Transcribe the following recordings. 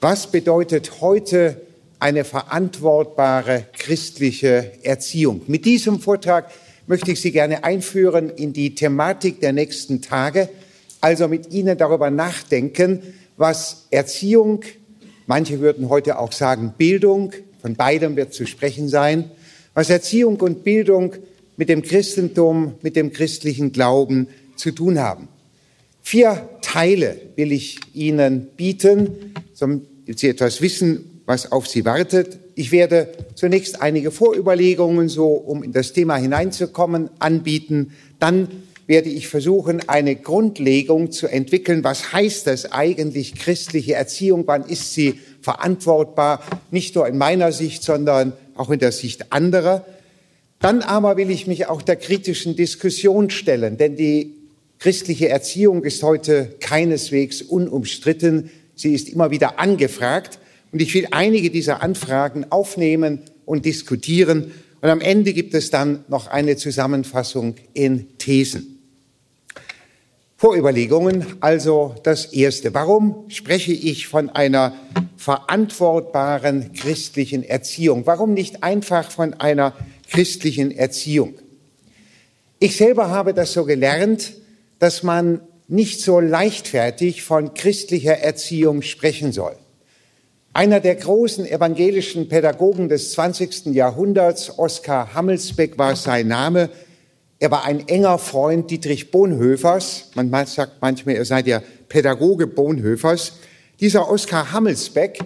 Was bedeutet heute eine verantwortbare christliche Erziehung? Mit diesem Vortrag möchte ich Sie gerne einführen in die Thematik der nächsten Tage, also mit Ihnen darüber nachdenken, was Erziehung, manche würden heute auch sagen Bildung, von beidem wird zu sprechen sein, was Erziehung und Bildung mit dem Christentum, mit dem christlichen Glauben zu tun haben. Vier Teile will ich Ihnen bieten, damit Sie etwas wissen, was auf Sie wartet. Ich werde zunächst einige Vorüberlegungen, so um in das Thema hineinzukommen, anbieten. Dann werde ich versuchen, eine Grundlegung zu entwickeln. Was heißt das eigentlich christliche Erziehung? Wann ist sie verantwortbar? Nicht nur in meiner Sicht, sondern auch in der Sicht anderer. Dann aber will ich mich auch der kritischen Diskussion stellen, denn die Christliche Erziehung ist heute keineswegs unumstritten. Sie ist immer wieder angefragt. Und ich will einige dieser Anfragen aufnehmen und diskutieren. Und am Ende gibt es dann noch eine Zusammenfassung in Thesen. Vorüberlegungen, also das Erste. Warum spreche ich von einer verantwortbaren christlichen Erziehung? Warum nicht einfach von einer christlichen Erziehung? Ich selber habe das so gelernt, dass man nicht so leichtfertig von christlicher Erziehung sprechen soll. Einer der großen evangelischen Pädagogen des 20. Jahrhunderts, Oskar Hammelsbeck war sein Name. Er war ein enger Freund Dietrich Bonhoeffers. Man sagt manchmal, er sei der Pädagoge Bonhoeffers. Dieser Oskar Hammelsbeck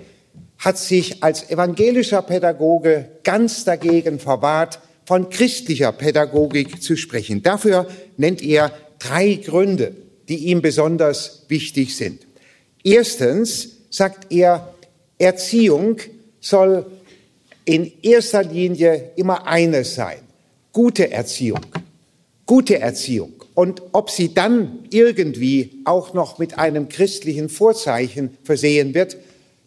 hat sich als evangelischer Pädagoge ganz dagegen verwahrt, von christlicher Pädagogik zu sprechen. Dafür nennt er drei Gründe, die ihm besonders wichtig sind. Erstens sagt er, Erziehung soll in erster Linie immer eines sein. Gute Erziehung. Gute Erziehung. Und ob sie dann irgendwie auch noch mit einem christlichen Vorzeichen versehen wird,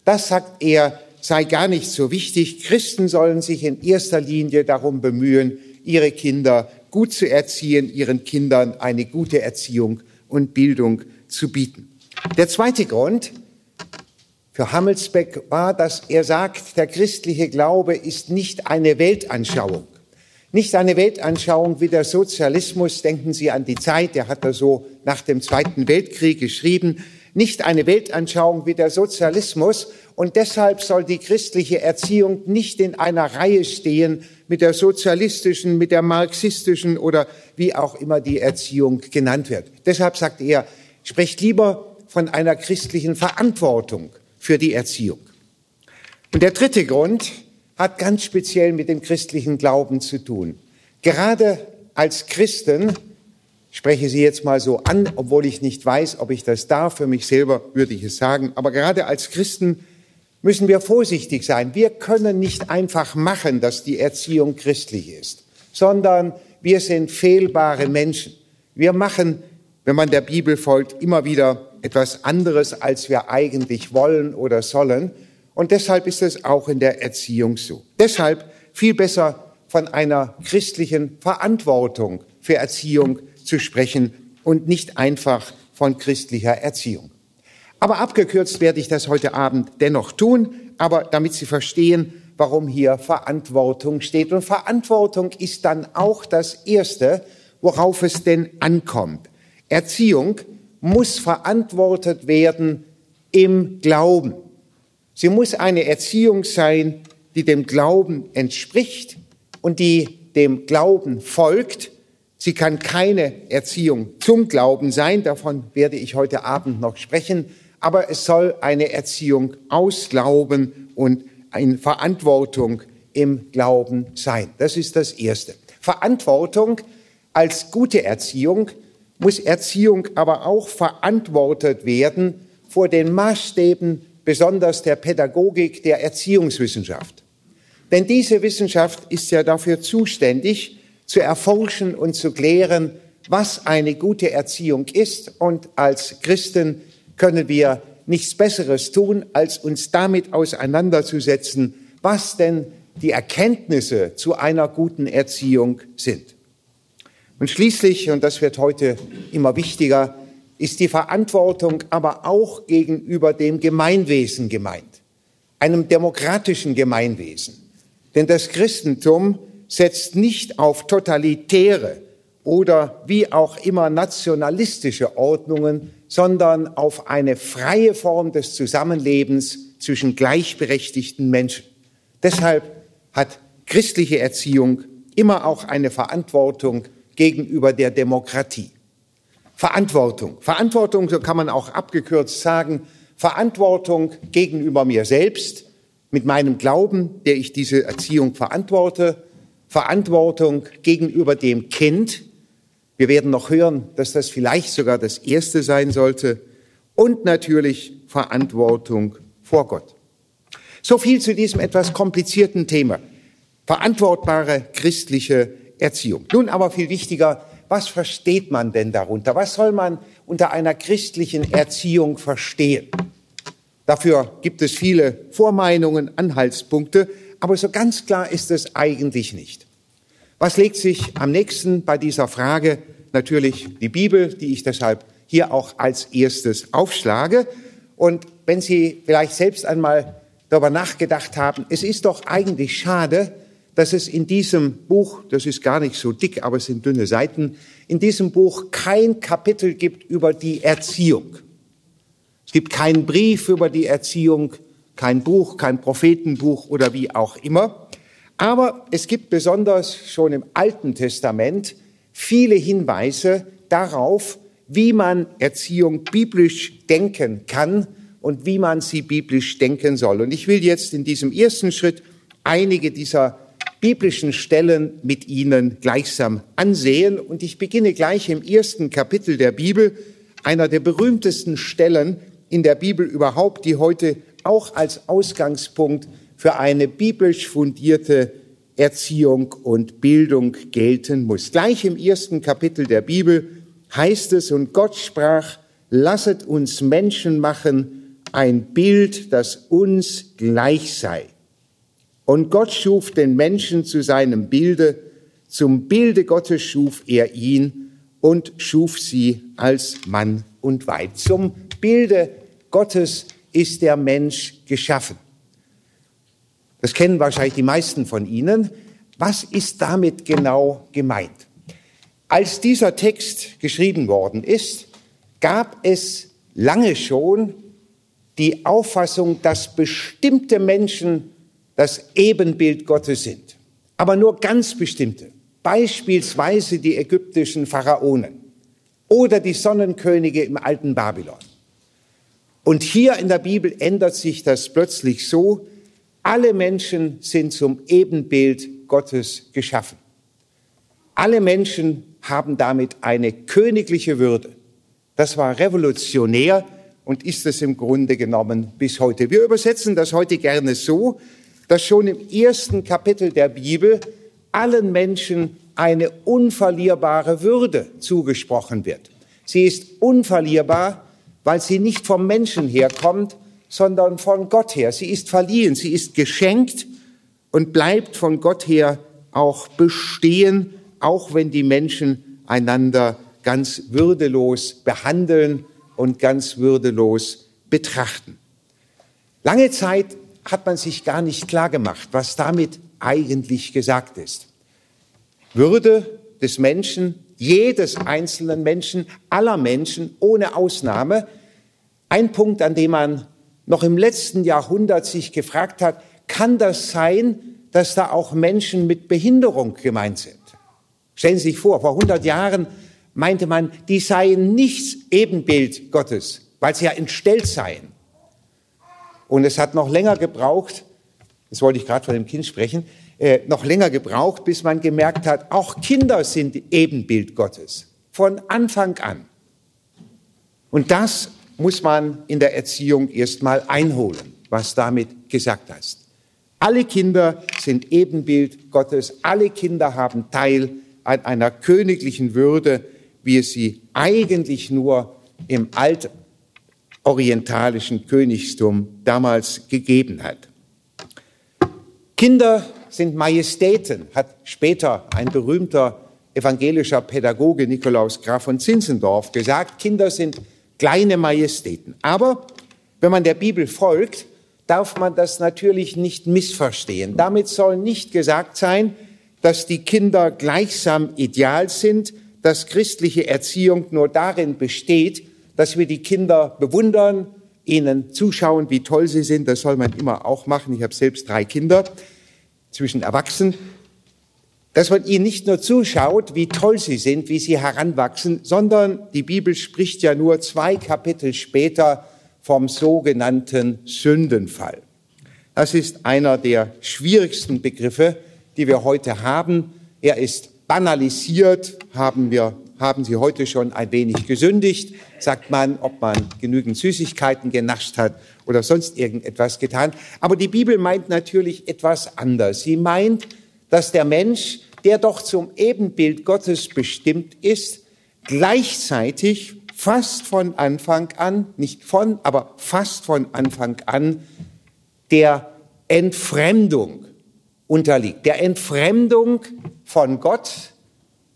das sagt er, sei gar nicht so wichtig. Christen sollen sich in erster Linie darum bemühen, ihre Kinder gut zu erziehen, ihren Kindern eine gute Erziehung und Bildung zu bieten. Der zweite Grund für Hammelsbeck war, dass er sagt, der christliche Glaube ist nicht eine Weltanschauung. Nicht eine Weltanschauung wie der Sozialismus, denken Sie an die Zeit, der hat er so nach dem Zweiten Weltkrieg geschrieben, nicht eine Weltanschauung wie der Sozialismus und deshalb soll die christliche Erziehung nicht in einer Reihe stehen mit der sozialistischen, mit der marxistischen oder wie auch immer die Erziehung genannt wird. Deshalb sagt er, sprecht lieber von einer christlichen Verantwortung für die Erziehung. Und der dritte Grund hat ganz speziell mit dem christlichen Glauben zu tun. Gerade als Christen, spreche Sie jetzt mal so an, obwohl ich nicht weiß, ob ich das darf, für mich selber würde ich es sagen, aber gerade als Christen müssen wir vorsichtig sein. Wir können nicht einfach machen, dass die Erziehung christlich ist, sondern wir sind fehlbare Menschen. Wir machen, wenn man der Bibel folgt, immer wieder etwas anderes, als wir eigentlich wollen oder sollen. Und deshalb ist es auch in der Erziehung so. Deshalb viel besser von einer christlichen Verantwortung für Erziehung zu sprechen und nicht einfach von christlicher Erziehung. Aber abgekürzt werde ich das heute Abend dennoch tun, aber damit Sie verstehen, warum hier Verantwortung steht. Und Verantwortung ist dann auch das Erste, worauf es denn ankommt. Erziehung muss verantwortet werden im Glauben. Sie muss eine Erziehung sein, die dem Glauben entspricht und die dem Glauben folgt. Sie kann keine Erziehung zum Glauben sein, davon werde ich heute Abend noch sprechen, aber es soll eine Erziehung aus Glauben und eine Verantwortung im Glauben sein. Das ist das Erste. Verantwortung als gute Erziehung muss Erziehung aber auch verantwortet werden vor den Maßstäben besonders der Pädagogik der Erziehungswissenschaft. Denn diese Wissenschaft ist ja dafür zuständig, zu erforschen und zu klären, was eine gute Erziehung ist. Und als Christen können wir nichts Besseres tun, als uns damit auseinanderzusetzen, was denn die Erkenntnisse zu einer guten Erziehung sind. Und schließlich, und das wird heute immer wichtiger, ist die Verantwortung aber auch gegenüber dem Gemeinwesen gemeint, einem demokratischen Gemeinwesen. Denn das Christentum setzt nicht auf totalitäre oder wie auch immer nationalistische Ordnungen, sondern auf eine freie Form des Zusammenlebens zwischen gleichberechtigten Menschen. Deshalb hat christliche Erziehung immer auch eine Verantwortung gegenüber der Demokratie. Verantwortung. Verantwortung, so kann man auch abgekürzt sagen, Verantwortung gegenüber mir selbst, mit meinem Glauben, der ich diese Erziehung verantworte, Verantwortung gegenüber dem Kind. Wir werden noch hören, dass das vielleicht sogar das Erste sein sollte. Und natürlich Verantwortung vor Gott. So viel zu diesem etwas komplizierten Thema. Verantwortbare christliche Erziehung. Nun aber viel wichtiger, was versteht man denn darunter? Was soll man unter einer christlichen Erziehung verstehen? Dafür gibt es viele Vormeinungen, Anhaltspunkte, aber so ganz klar ist es eigentlich nicht. Was legt sich am nächsten bei dieser Frage? Natürlich die Bibel, die ich deshalb hier auch als erstes aufschlage. Und wenn Sie vielleicht selbst einmal darüber nachgedacht haben, es ist doch eigentlich schade, dass es in diesem Buch, das ist gar nicht so dick, aber es sind dünne Seiten, in diesem Buch kein Kapitel gibt über die Erziehung. Es gibt keinen Brief über die Erziehung, kein Buch, kein Prophetenbuch oder wie auch immer. Aber es gibt besonders schon im Alten Testament viele Hinweise darauf, wie man Erziehung biblisch denken kann und wie man sie biblisch denken soll. Und ich will jetzt in diesem ersten Schritt einige dieser biblischen Stellen mit Ihnen gleichsam ansehen. Und ich beginne gleich im ersten Kapitel der Bibel, einer der berühmtesten Stellen in der Bibel überhaupt, die heute auch als Ausgangspunkt für eine biblisch fundierte Erziehung und Bildung gelten muss. Gleich im ersten Kapitel der Bibel heißt es, und Gott sprach, lasset uns Menschen machen, ein Bild, das uns gleich sei und Gott schuf den Menschen zu seinem Bilde, zum Bilde Gottes schuf er ihn und schuf sie als Mann und Weib. Zum Bilde Gottes ist der Mensch geschaffen. Das kennen wahrscheinlich die meisten von Ihnen. Was ist damit genau gemeint? Als dieser Text geschrieben worden ist, gab es lange schon die Auffassung, dass bestimmte Menschen das Ebenbild Gottes sind, aber nur ganz bestimmte, beispielsweise die ägyptischen Pharaonen oder die Sonnenkönige im alten Babylon. Und hier in der Bibel ändert sich das plötzlich so, alle Menschen sind zum Ebenbild Gottes geschaffen. Alle Menschen haben damit eine königliche Würde. Das war revolutionär und ist es im Grunde genommen bis heute. Wir übersetzen das heute gerne so, dass schon im ersten Kapitel der Bibel allen Menschen eine unverlierbare Würde zugesprochen wird. Sie ist unverlierbar, weil sie nicht vom Menschen herkommt, sondern von Gott her. Sie ist verliehen, sie ist geschenkt und bleibt von Gott her auch bestehen, auch wenn die Menschen einander ganz würdelos behandeln und ganz würdelos betrachten. Lange Zeit hat man sich gar nicht klar gemacht, was damit eigentlich gesagt ist. Würde des Menschen, jedes einzelnen Menschen, aller Menschen ohne Ausnahme, ein Punkt, an dem man noch im letzten Jahrhundert sich gefragt hat, kann das sein, dass da auch Menschen mit Behinderung gemeint sind? Stellen Sie sich vor, vor 100 Jahren meinte man, die seien nichts Ebenbild Gottes, weil sie ja entstellt seien. Und es hat noch länger gebraucht, das wollte ich gerade von dem Kind sprechen, äh, noch länger gebraucht, bis man gemerkt hat, auch Kinder sind Ebenbild Gottes. Von Anfang an. Und das muss man in der Erziehung erstmal einholen, was damit gesagt ist. Alle Kinder sind Ebenbild Gottes. Alle Kinder haben Teil an einer königlichen Würde, wie es sie eigentlich nur im Alten orientalischen Königstum damals gegeben hat. Kinder sind Majestäten, hat später ein berühmter evangelischer Pädagoge Nikolaus Graf von Zinzendorf gesagt, Kinder sind kleine Majestäten. Aber wenn man der Bibel folgt, darf man das natürlich nicht missverstehen. Damit soll nicht gesagt sein, dass die Kinder gleichsam ideal sind, dass christliche Erziehung nur darin besteht, dass wir die Kinder bewundern, ihnen zuschauen, wie toll sie sind. Das soll man immer auch machen. Ich habe selbst drei Kinder zwischen Erwachsenen. Dass man ihnen nicht nur zuschaut, wie toll sie sind, wie sie heranwachsen, sondern die Bibel spricht ja nur zwei Kapitel später vom sogenannten Sündenfall. Das ist einer der schwierigsten Begriffe, die wir heute haben. Er ist banalisiert, haben wir haben Sie heute schon ein wenig gesündigt? Sagt man, ob man genügend Süßigkeiten genascht hat oder sonst irgendetwas getan. Aber die Bibel meint natürlich etwas anders. Sie meint, dass der Mensch, der doch zum Ebenbild Gottes bestimmt ist, gleichzeitig fast von Anfang an, nicht von, aber fast von Anfang an der Entfremdung unterliegt, der Entfremdung von Gott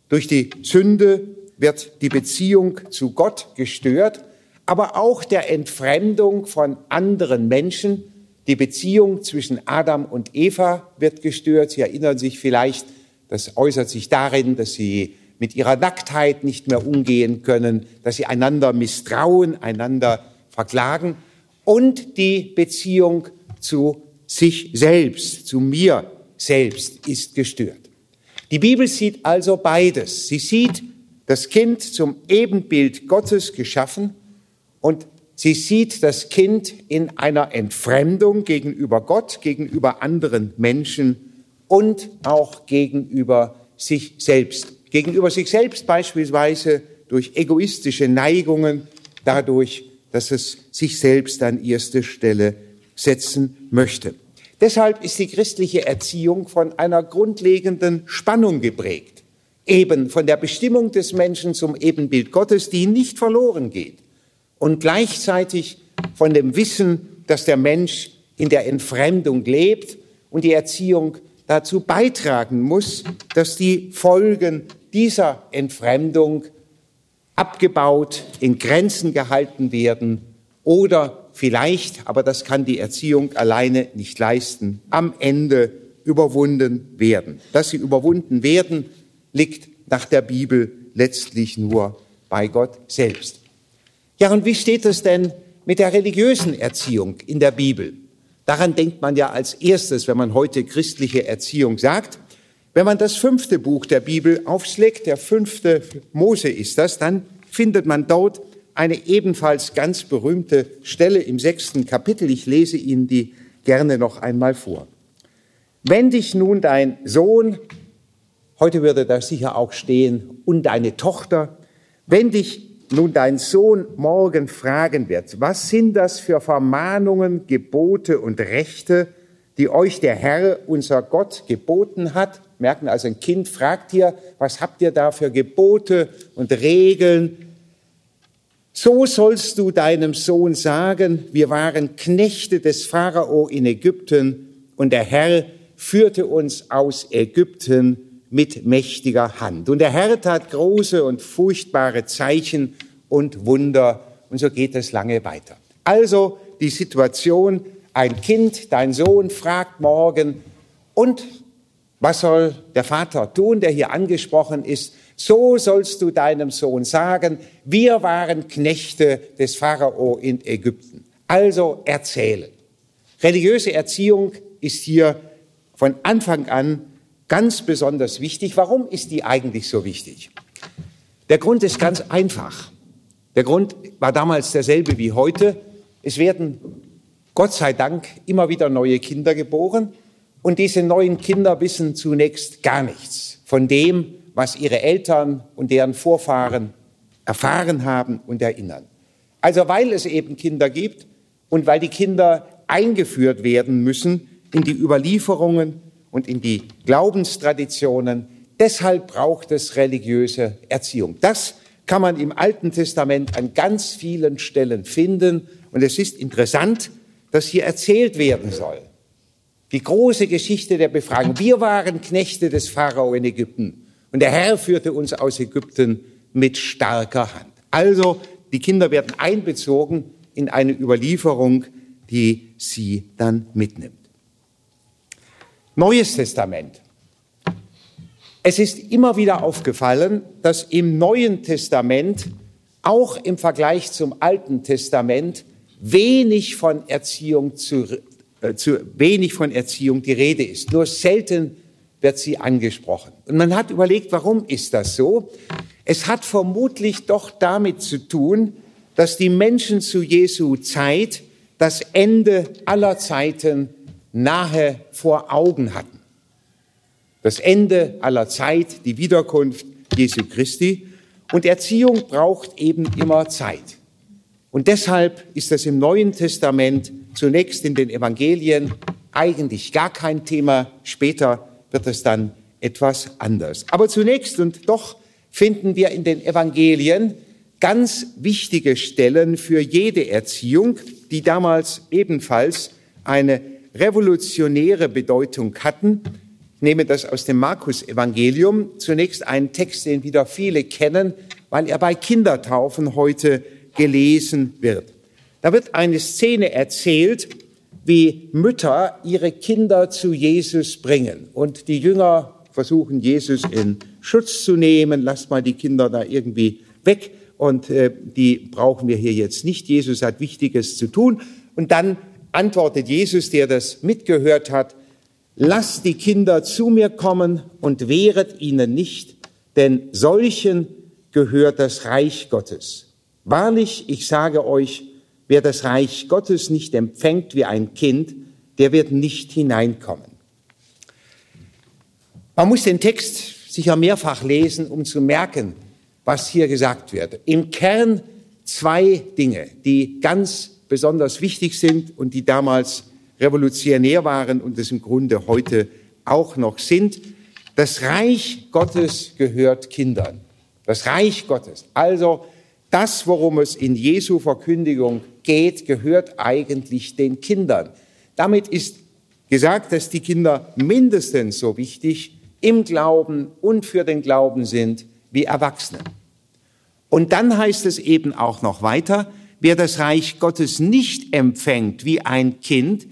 durch die Sünde wird die Beziehung zu Gott gestört, aber auch der Entfremdung von anderen Menschen. Die Beziehung zwischen Adam und Eva wird gestört. Sie erinnern sich vielleicht, das äußert sich darin, dass sie mit ihrer Nacktheit nicht mehr umgehen können, dass sie einander misstrauen, einander verklagen und die Beziehung zu sich selbst, zu mir selbst ist gestört. Die Bibel sieht also beides. Sie sieht das Kind zum Ebenbild Gottes geschaffen und sie sieht das Kind in einer Entfremdung gegenüber Gott, gegenüber anderen Menschen und auch gegenüber sich selbst. Gegenüber sich selbst beispielsweise durch egoistische Neigungen, dadurch, dass es sich selbst an erste Stelle setzen möchte. Deshalb ist die christliche Erziehung von einer grundlegenden Spannung geprägt, eben von der Bestimmung des Menschen zum Ebenbild Gottes, die nicht verloren geht, und gleichzeitig von dem Wissen, dass der Mensch in der Entfremdung lebt und die Erziehung dazu beitragen muss, dass die Folgen dieser Entfremdung abgebaut, in Grenzen gehalten werden oder vielleicht, aber das kann die Erziehung alleine nicht leisten, am Ende überwunden werden. Dass sie überwunden werden, liegt nach der Bibel letztlich nur bei Gott selbst. Ja, und wie steht es denn mit der religiösen Erziehung in der Bibel? Daran denkt man ja als erstes, wenn man heute christliche Erziehung sagt. Wenn man das fünfte Buch der Bibel aufschlägt, der fünfte Mose ist das, dann findet man dort eine ebenfalls ganz berühmte Stelle im sechsten Kapitel. Ich lese Ihnen die gerne noch einmal vor. Wenn dich nun dein Sohn, heute würde da sicher auch stehen, und deine Tochter, wenn dich nun dein Sohn morgen fragen wird, was sind das für Vermahnungen, Gebote und Rechte, die euch der Herr, unser Gott, geboten hat? Merken also, ein Kind fragt hier, was habt ihr da für Gebote und Regeln, so sollst du deinem Sohn sagen, wir waren Knechte des Pharao in Ägypten und der Herr führte uns aus Ägypten mit mächtiger Hand. Und der Herr tat große und furchtbare Zeichen und Wunder und so geht es lange weiter. Also die Situation, ein Kind, dein Sohn fragt morgen und was soll der Vater tun, der hier angesprochen ist? So sollst du deinem Sohn sagen, wir waren Knechte des Pharao in Ägypten. Also erzählen. Religiöse Erziehung ist hier von Anfang an ganz besonders wichtig. Warum ist die eigentlich so wichtig? Der Grund ist ganz einfach. Der Grund war damals derselbe wie heute. Es werden, Gott sei Dank, immer wieder neue Kinder geboren. Und diese neuen Kinder wissen zunächst gar nichts von dem, was ihre Eltern und deren Vorfahren erfahren haben und erinnern. Also weil es eben Kinder gibt und weil die Kinder eingeführt werden müssen in die Überlieferungen und in die Glaubenstraditionen, deshalb braucht es religiöse Erziehung. Das kann man im Alten Testament an ganz vielen Stellen finden und es ist interessant, dass hier erzählt werden soll. Die große Geschichte der Befragung. Wir waren Knechte des Pharao in Ägypten. Und der Herr führte uns aus Ägypten mit starker Hand. Also die Kinder werden einbezogen in eine Überlieferung, die sie dann mitnimmt. Neues Testament. Es ist immer wieder aufgefallen, dass im Neuen Testament, auch im Vergleich zum Alten Testament, wenig von Erziehung zu, äh, zu wenig von Erziehung die Rede ist. Nur selten wird sie angesprochen. Und man hat überlegt, warum ist das so? Es hat vermutlich doch damit zu tun, dass die Menschen zu Jesu Zeit das Ende aller Zeiten nahe vor Augen hatten das Ende aller Zeit, die Wiederkunft Jesu Christi. Und Erziehung braucht eben immer Zeit. Und deshalb ist das im Neuen Testament zunächst in den Evangelien eigentlich gar kein Thema. Später wird es dann etwas anders. Aber zunächst und doch finden wir in den Evangelien ganz wichtige Stellen für jede Erziehung, die damals ebenfalls eine revolutionäre Bedeutung hatten ich nehme das aus dem Markus-Evangelium. Zunächst einen Text, den wieder viele kennen, weil er bei Kindertaufen heute gelesen wird. Da wird eine Szene erzählt, wie Mütter ihre Kinder zu Jesus bringen. Und die Jünger versuchen, Jesus in Schutz zu nehmen. Lasst mal die Kinder da irgendwie weg. Und äh, die brauchen wir hier jetzt nicht. Jesus hat Wichtiges zu tun. Und dann antwortet Jesus, der das mitgehört hat, Lasst die Kinder zu mir kommen und wehret ihnen nicht, denn solchen gehört das Reich Gottes. Wahrlich, ich sage euch, wer das Reich Gottes nicht empfängt wie ein Kind, der wird nicht hineinkommen. Man muss den Text sicher mehrfach lesen, um zu merken, was hier gesagt wird. Im Kern zwei Dinge, die ganz besonders wichtig sind und die damals revolutionär waren und es im Grunde heute auch noch sind. Das Reich Gottes gehört Kindern. Das Reich Gottes. Also das, worum es in Jesu Verkündigung geht, gehört eigentlich den Kindern. Damit ist gesagt, dass die Kinder mindestens so wichtig im Glauben und für den Glauben sind wie Erwachsene. Und dann heißt es eben auch noch weiter, wer das Reich Gottes nicht empfängt wie ein Kind,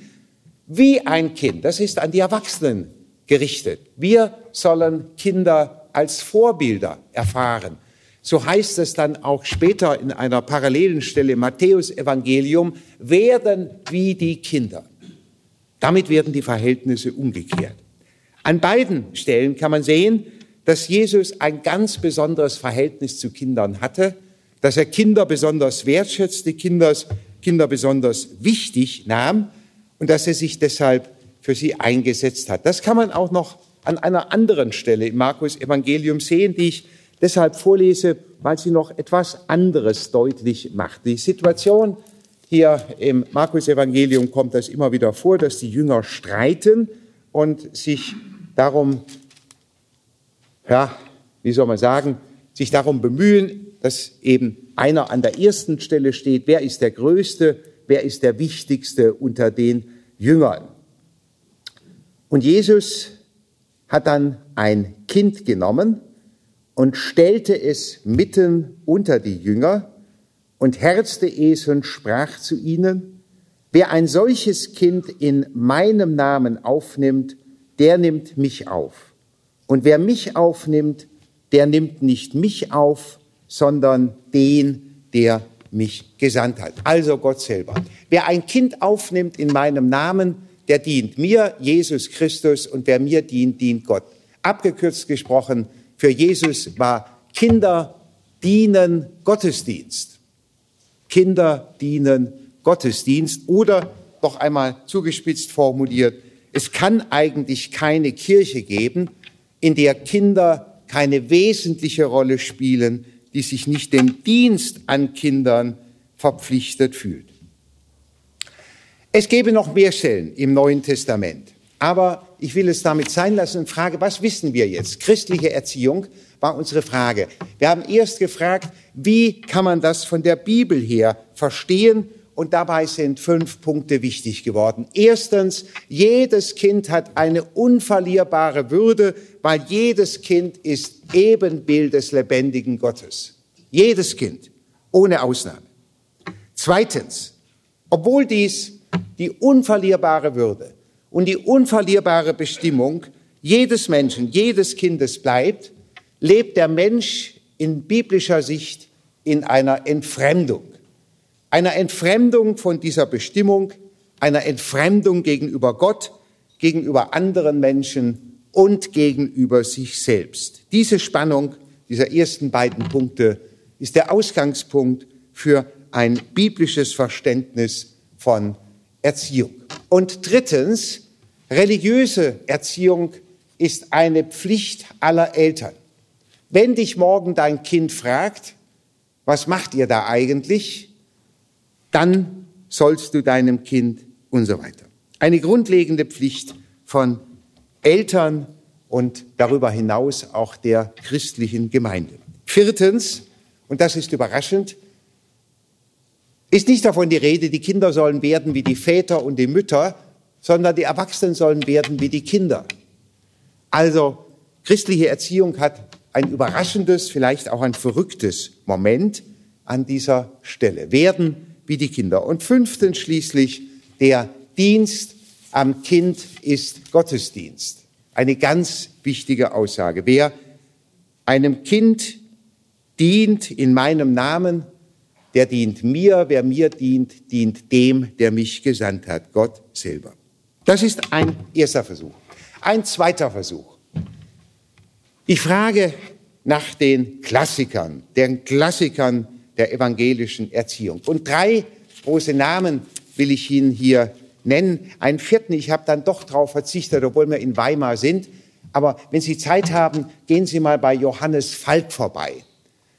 wie ein Kind. Das ist an die Erwachsenen gerichtet. Wir sollen Kinder als Vorbilder erfahren. So heißt es dann auch später in einer parallelen Stelle im Matthäus Evangelium, werden wie die Kinder. Damit werden die Verhältnisse umgekehrt. An beiden Stellen kann man sehen, dass Jesus ein ganz besonderes Verhältnis zu Kindern hatte, dass er Kinder besonders wertschätzte, Kinder, Kinder besonders wichtig nahm und dass er sich deshalb für sie eingesetzt hat. Das kann man auch noch an einer anderen Stelle im Markus Evangelium sehen, die ich deshalb vorlese, weil sie noch etwas anderes deutlich macht. Die Situation hier im Markus Evangelium kommt das immer wieder vor, dass die Jünger streiten und sich darum, ja, wie soll man sagen, sich darum bemühen, dass eben einer an der ersten Stelle steht, wer ist der Größte, wer ist der Wichtigste unter den Jüngern. Und Jesus hat dann ein Kind genommen und stellte es mitten unter die Jünger und herzte es und sprach zu ihnen, wer ein solches Kind in meinem Namen aufnimmt, der nimmt mich auf. Und wer mich aufnimmt, der nimmt nicht mich auf, sondern den, der mich gesandt hat. Also Gott selber. Wer ein Kind aufnimmt in meinem Namen, der dient mir, Jesus Christus, und wer mir dient, dient Gott. Abgekürzt gesprochen, für Jesus war Kinder dienen Gottesdienst. Kinder dienen Gottesdienst oder noch einmal zugespitzt formuliert, es kann eigentlich keine Kirche geben, in der Kinder keine wesentliche Rolle spielen, die sich nicht dem Dienst an Kindern verpflichtet fühlt. Es gäbe noch mehr Stellen im Neuen Testament, aber ich will es damit sein lassen und frage, was wissen wir jetzt? Christliche Erziehung war unsere Frage. Wir haben erst gefragt, wie kann man das von der Bibel her verstehen und dabei sind fünf Punkte wichtig geworden. Erstens, jedes Kind hat eine unverlierbare Würde, weil jedes Kind ist Ebenbild des lebendigen Gottes. Jedes Kind, ohne Ausnahme. Zweitens, obwohl dies die unverlierbare Würde und die unverlierbare Bestimmung jedes Menschen, jedes Kindes bleibt, lebt der Mensch in biblischer Sicht in einer Entfremdung. Einer Entfremdung von dieser Bestimmung, einer Entfremdung gegenüber Gott, gegenüber anderen Menschen und gegenüber sich selbst. Diese Spannung dieser ersten beiden Punkte ist der Ausgangspunkt für ein biblisches Verständnis von Erziehung. Und drittens, religiöse Erziehung ist eine Pflicht aller Eltern. Wenn dich morgen dein Kind fragt, was macht ihr da eigentlich, dann sollst du deinem Kind und so weiter. Eine grundlegende Pflicht von Eltern und darüber hinaus auch der christlichen Gemeinde. Viertens, und das ist überraschend, ist nicht davon die Rede, die Kinder sollen werden wie die Väter und die Mütter, sondern die Erwachsenen sollen werden wie die Kinder. Also christliche Erziehung hat ein überraschendes, vielleicht auch ein verrücktes Moment an dieser Stelle. Werden wie die Kinder. Und fünftens schließlich, der Dienst am Kind ist Gottesdienst. Eine ganz wichtige Aussage. Wer einem Kind dient in meinem Namen, der dient mir. Wer mir dient, dient dem, der mich gesandt hat, Gott selber. Das ist ein erster Versuch. Ein zweiter Versuch. Ich frage nach den Klassikern, den Klassikern der evangelischen Erziehung. Und drei große Namen will ich Ihnen hier nennen. Einen vierten, ich habe dann doch darauf verzichtet, obwohl wir in Weimar sind. Aber wenn Sie Zeit haben, gehen Sie mal bei Johannes Falk vorbei.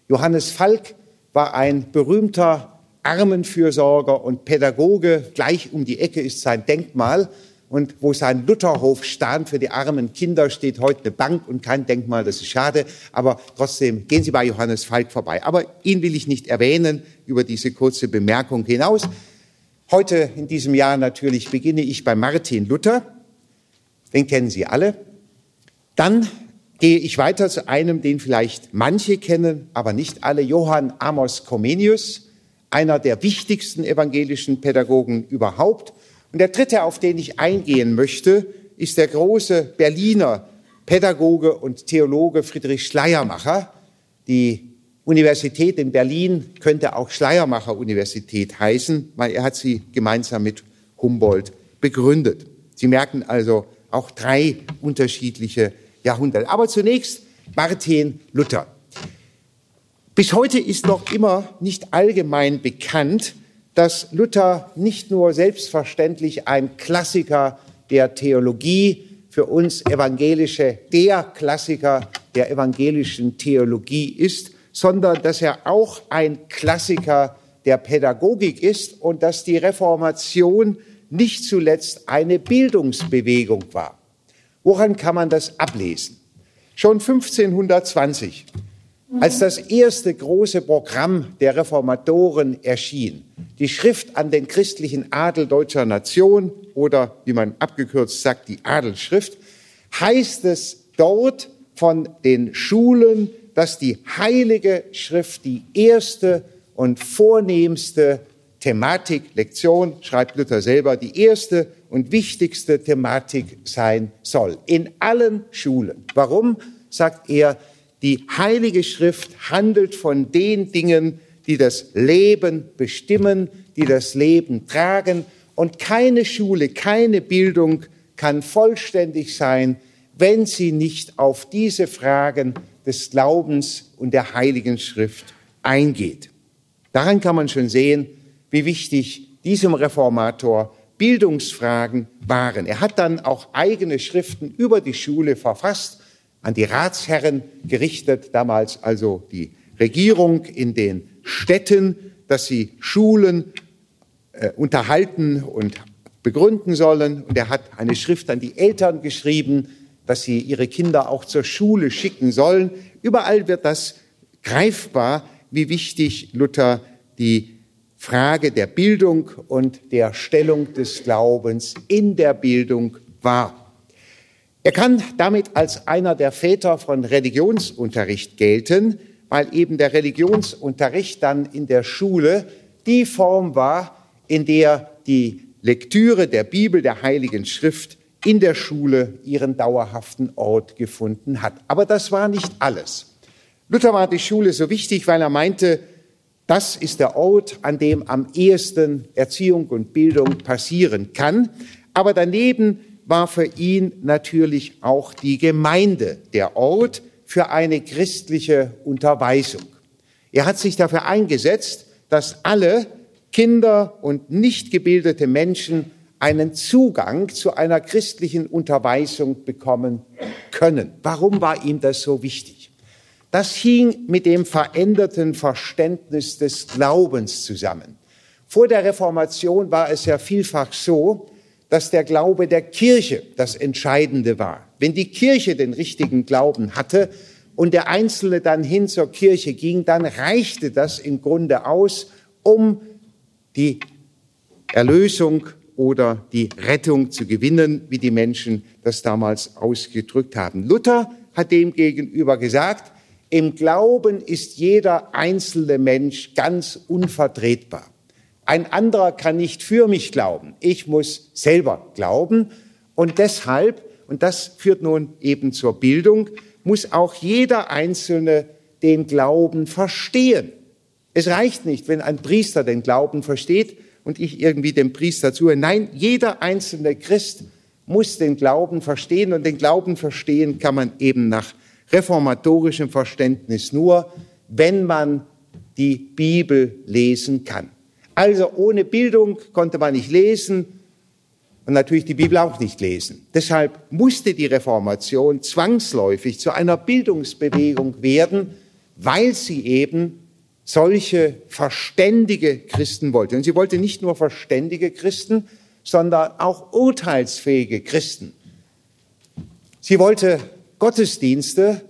Johannes Falk war ein berühmter Armenfürsorger und Pädagoge. Gleich um die Ecke ist sein Denkmal. Und wo sein Lutherhof stand für die armen Kinder, steht heute eine Bank und kein Denkmal. Das ist schade. Aber trotzdem gehen Sie bei Johannes Falk vorbei. Aber ihn will ich nicht erwähnen über diese kurze Bemerkung hinaus. Heute in diesem Jahr natürlich beginne ich bei Martin Luther. Den kennen Sie alle. Dann gehe ich weiter zu einem, den vielleicht manche kennen, aber nicht alle. Johann Amos Comenius, einer der wichtigsten evangelischen Pädagogen überhaupt und der dritte, auf den ich eingehen möchte, ist der große Berliner Pädagoge und Theologe Friedrich Schleiermacher. Die Universität in Berlin könnte auch Schleiermacher Universität heißen, weil er hat sie gemeinsam mit Humboldt begründet. Sie merken also auch drei unterschiedliche Jahrhunderte. Aber zunächst Martin Luther. Bis heute ist noch immer nicht allgemein bekannt, dass Luther nicht nur selbstverständlich ein Klassiker der Theologie, für uns Evangelische der Klassiker der evangelischen Theologie ist, sondern dass er auch ein Klassiker der Pädagogik ist und dass die Reformation nicht zuletzt eine Bildungsbewegung war. Woran kann man das ablesen? Schon 1520 als das erste große Programm der Reformatoren erschien, die Schrift an den christlichen Adel deutscher Nation oder wie man abgekürzt sagt, die Adelsschrift, heißt es dort von den Schulen, dass die heilige Schrift die erste und vornehmste Thematik, Lektion, schreibt Luther selber, die erste und wichtigste Thematik sein soll. In allen Schulen. Warum? sagt er, die Heilige Schrift handelt von den Dingen, die das Leben bestimmen, die das Leben tragen. Und keine Schule, keine Bildung kann vollständig sein, wenn sie nicht auf diese Fragen des Glaubens und der Heiligen Schrift eingeht. Daran kann man schon sehen, wie wichtig diesem Reformator Bildungsfragen waren. Er hat dann auch eigene Schriften über die Schule verfasst an die Ratsherren gerichtet, damals also die Regierung in den Städten, dass sie Schulen äh, unterhalten und begründen sollen. Und er hat eine Schrift an die Eltern geschrieben, dass sie ihre Kinder auch zur Schule schicken sollen. Überall wird das greifbar, wie wichtig Luther die Frage der Bildung und der Stellung des Glaubens in der Bildung wahr. Er kann damit als einer der Väter von Religionsunterricht gelten, weil eben der Religionsunterricht dann in der Schule die Form war, in der die Lektüre der Bibel, der Heiligen Schrift in der Schule ihren dauerhaften Ort gefunden hat. Aber das war nicht alles. Luther war die Schule so wichtig, weil er meinte, das ist der Ort, an dem am ehesten Erziehung und Bildung passieren kann. Aber daneben war für ihn natürlich auch die Gemeinde der Ort für eine christliche Unterweisung. Er hat sich dafür eingesetzt, dass alle Kinder und nicht gebildete Menschen einen Zugang zu einer christlichen Unterweisung bekommen können. Warum war ihm das so wichtig? Das hing mit dem veränderten Verständnis des Glaubens zusammen. Vor der Reformation war es ja vielfach so, dass der Glaube der Kirche das Entscheidende war. Wenn die Kirche den richtigen Glauben hatte und der Einzelne dann hin zur Kirche ging, dann reichte das im Grunde aus, um die Erlösung oder die Rettung zu gewinnen, wie die Menschen das damals ausgedrückt haben. Luther hat dem gegenüber gesagt, im Glauben ist jeder einzelne Mensch ganz unvertretbar. Ein anderer kann nicht für mich glauben. Ich muss selber glauben. Und deshalb, und das führt nun eben zur Bildung, muss auch jeder Einzelne den Glauben verstehen. Es reicht nicht, wenn ein Priester den Glauben versteht und ich irgendwie dem Priester zuhöre. Nein, jeder einzelne Christ muss den Glauben verstehen und den Glauben verstehen kann man eben nach reformatorischem Verständnis nur, wenn man die Bibel lesen kann. Also ohne Bildung konnte man nicht lesen und natürlich die Bibel auch nicht lesen. Deshalb musste die Reformation zwangsläufig zu einer Bildungsbewegung werden, weil sie eben solche verständige Christen wollte. Und sie wollte nicht nur verständige Christen, sondern auch urteilsfähige Christen. Sie wollte Gottesdienste,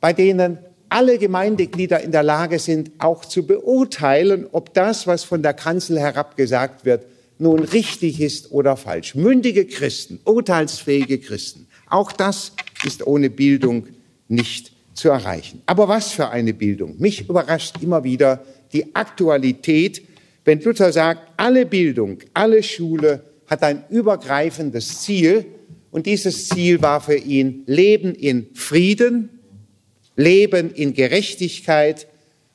bei denen alle Gemeindeglieder in der Lage sind, auch zu beurteilen, ob das, was von der Kanzel herab gesagt wird, nun richtig ist oder falsch. Mündige Christen, urteilsfähige Christen. Auch das ist ohne Bildung nicht zu erreichen. Aber was für eine Bildung? Mich überrascht immer wieder die Aktualität, wenn Luther sagt, alle Bildung, alle Schule hat ein übergreifendes Ziel und dieses Ziel war für ihn Leben in Frieden, Leben in Gerechtigkeit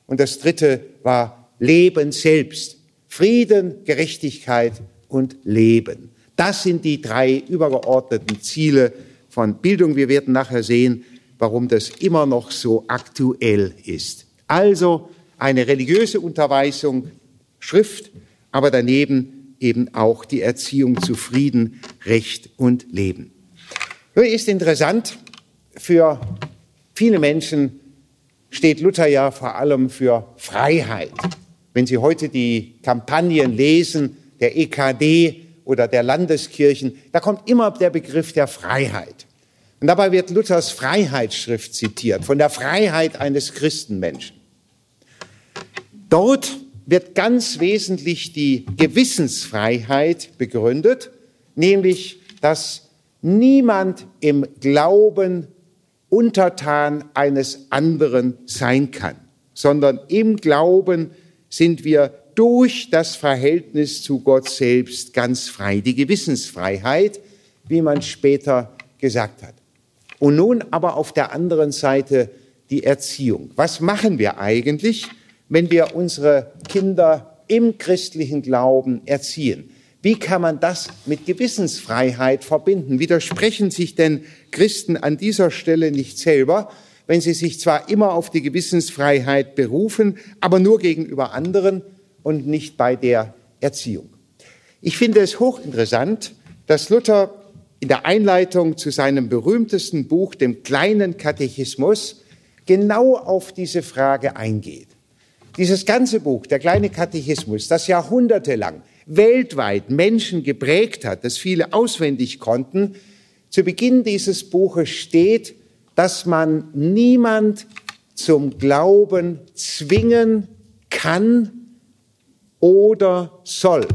und das dritte war Leben selbst. Frieden, Gerechtigkeit und Leben. Das sind die drei übergeordneten Ziele von Bildung. Wir werden nachher sehen, warum das immer noch so aktuell ist. Also eine religiöse Unterweisung, Schrift, aber daneben eben auch die Erziehung zu Frieden, Recht und Leben. Nun ist interessant, für viele Menschen steht Luther ja vor allem für Freiheit. Wenn Sie heute die Kampagnen lesen, der EKD oder der Landeskirchen, da kommt immer der Begriff der Freiheit. Und dabei wird Luthers Freiheitsschrift zitiert, von der Freiheit eines Christenmenschen. Dort wird ganz wesentlich die Gewissensfreiheit begründet, nämlich, dass niemand im Glauben untertan eines anderen sein kann, sondern im Glauben sind wir durch das Verhältnis zu Gott selbst ganz frei. Die Gewissensfreiheit, wie man später gesagt hat. Und nun aber auf der anderen Seite die Erziehung. Was machen wir eigentlich, wenn wir unsere Kinder im christlichen Glauben erziehen? Wie kann man das mit Gewissensfreiheit verbinden? Widersprechen sich denn Christen an dieser Stelle nicht selber, wenn sie sich zwar immer auf die Gewissensfreiheit berufen, aber nur gegenüber anderen und nicht bei der Erziehung? Ich finde es hochinteressant, dass Luther in der Einleitung zu seinem berühmtesten Buch, dem kleinen Katechismus, genau auf diese Frage eingeht. Dieses ganze Buch, der kleine Katechismus, das jahrhundertelang weltweit Menschen geprägt hat, das viele auswendig konnten, zu Beginn dieses Buches steht, dass man niemand zum Glauben zwingen kann, oder soll.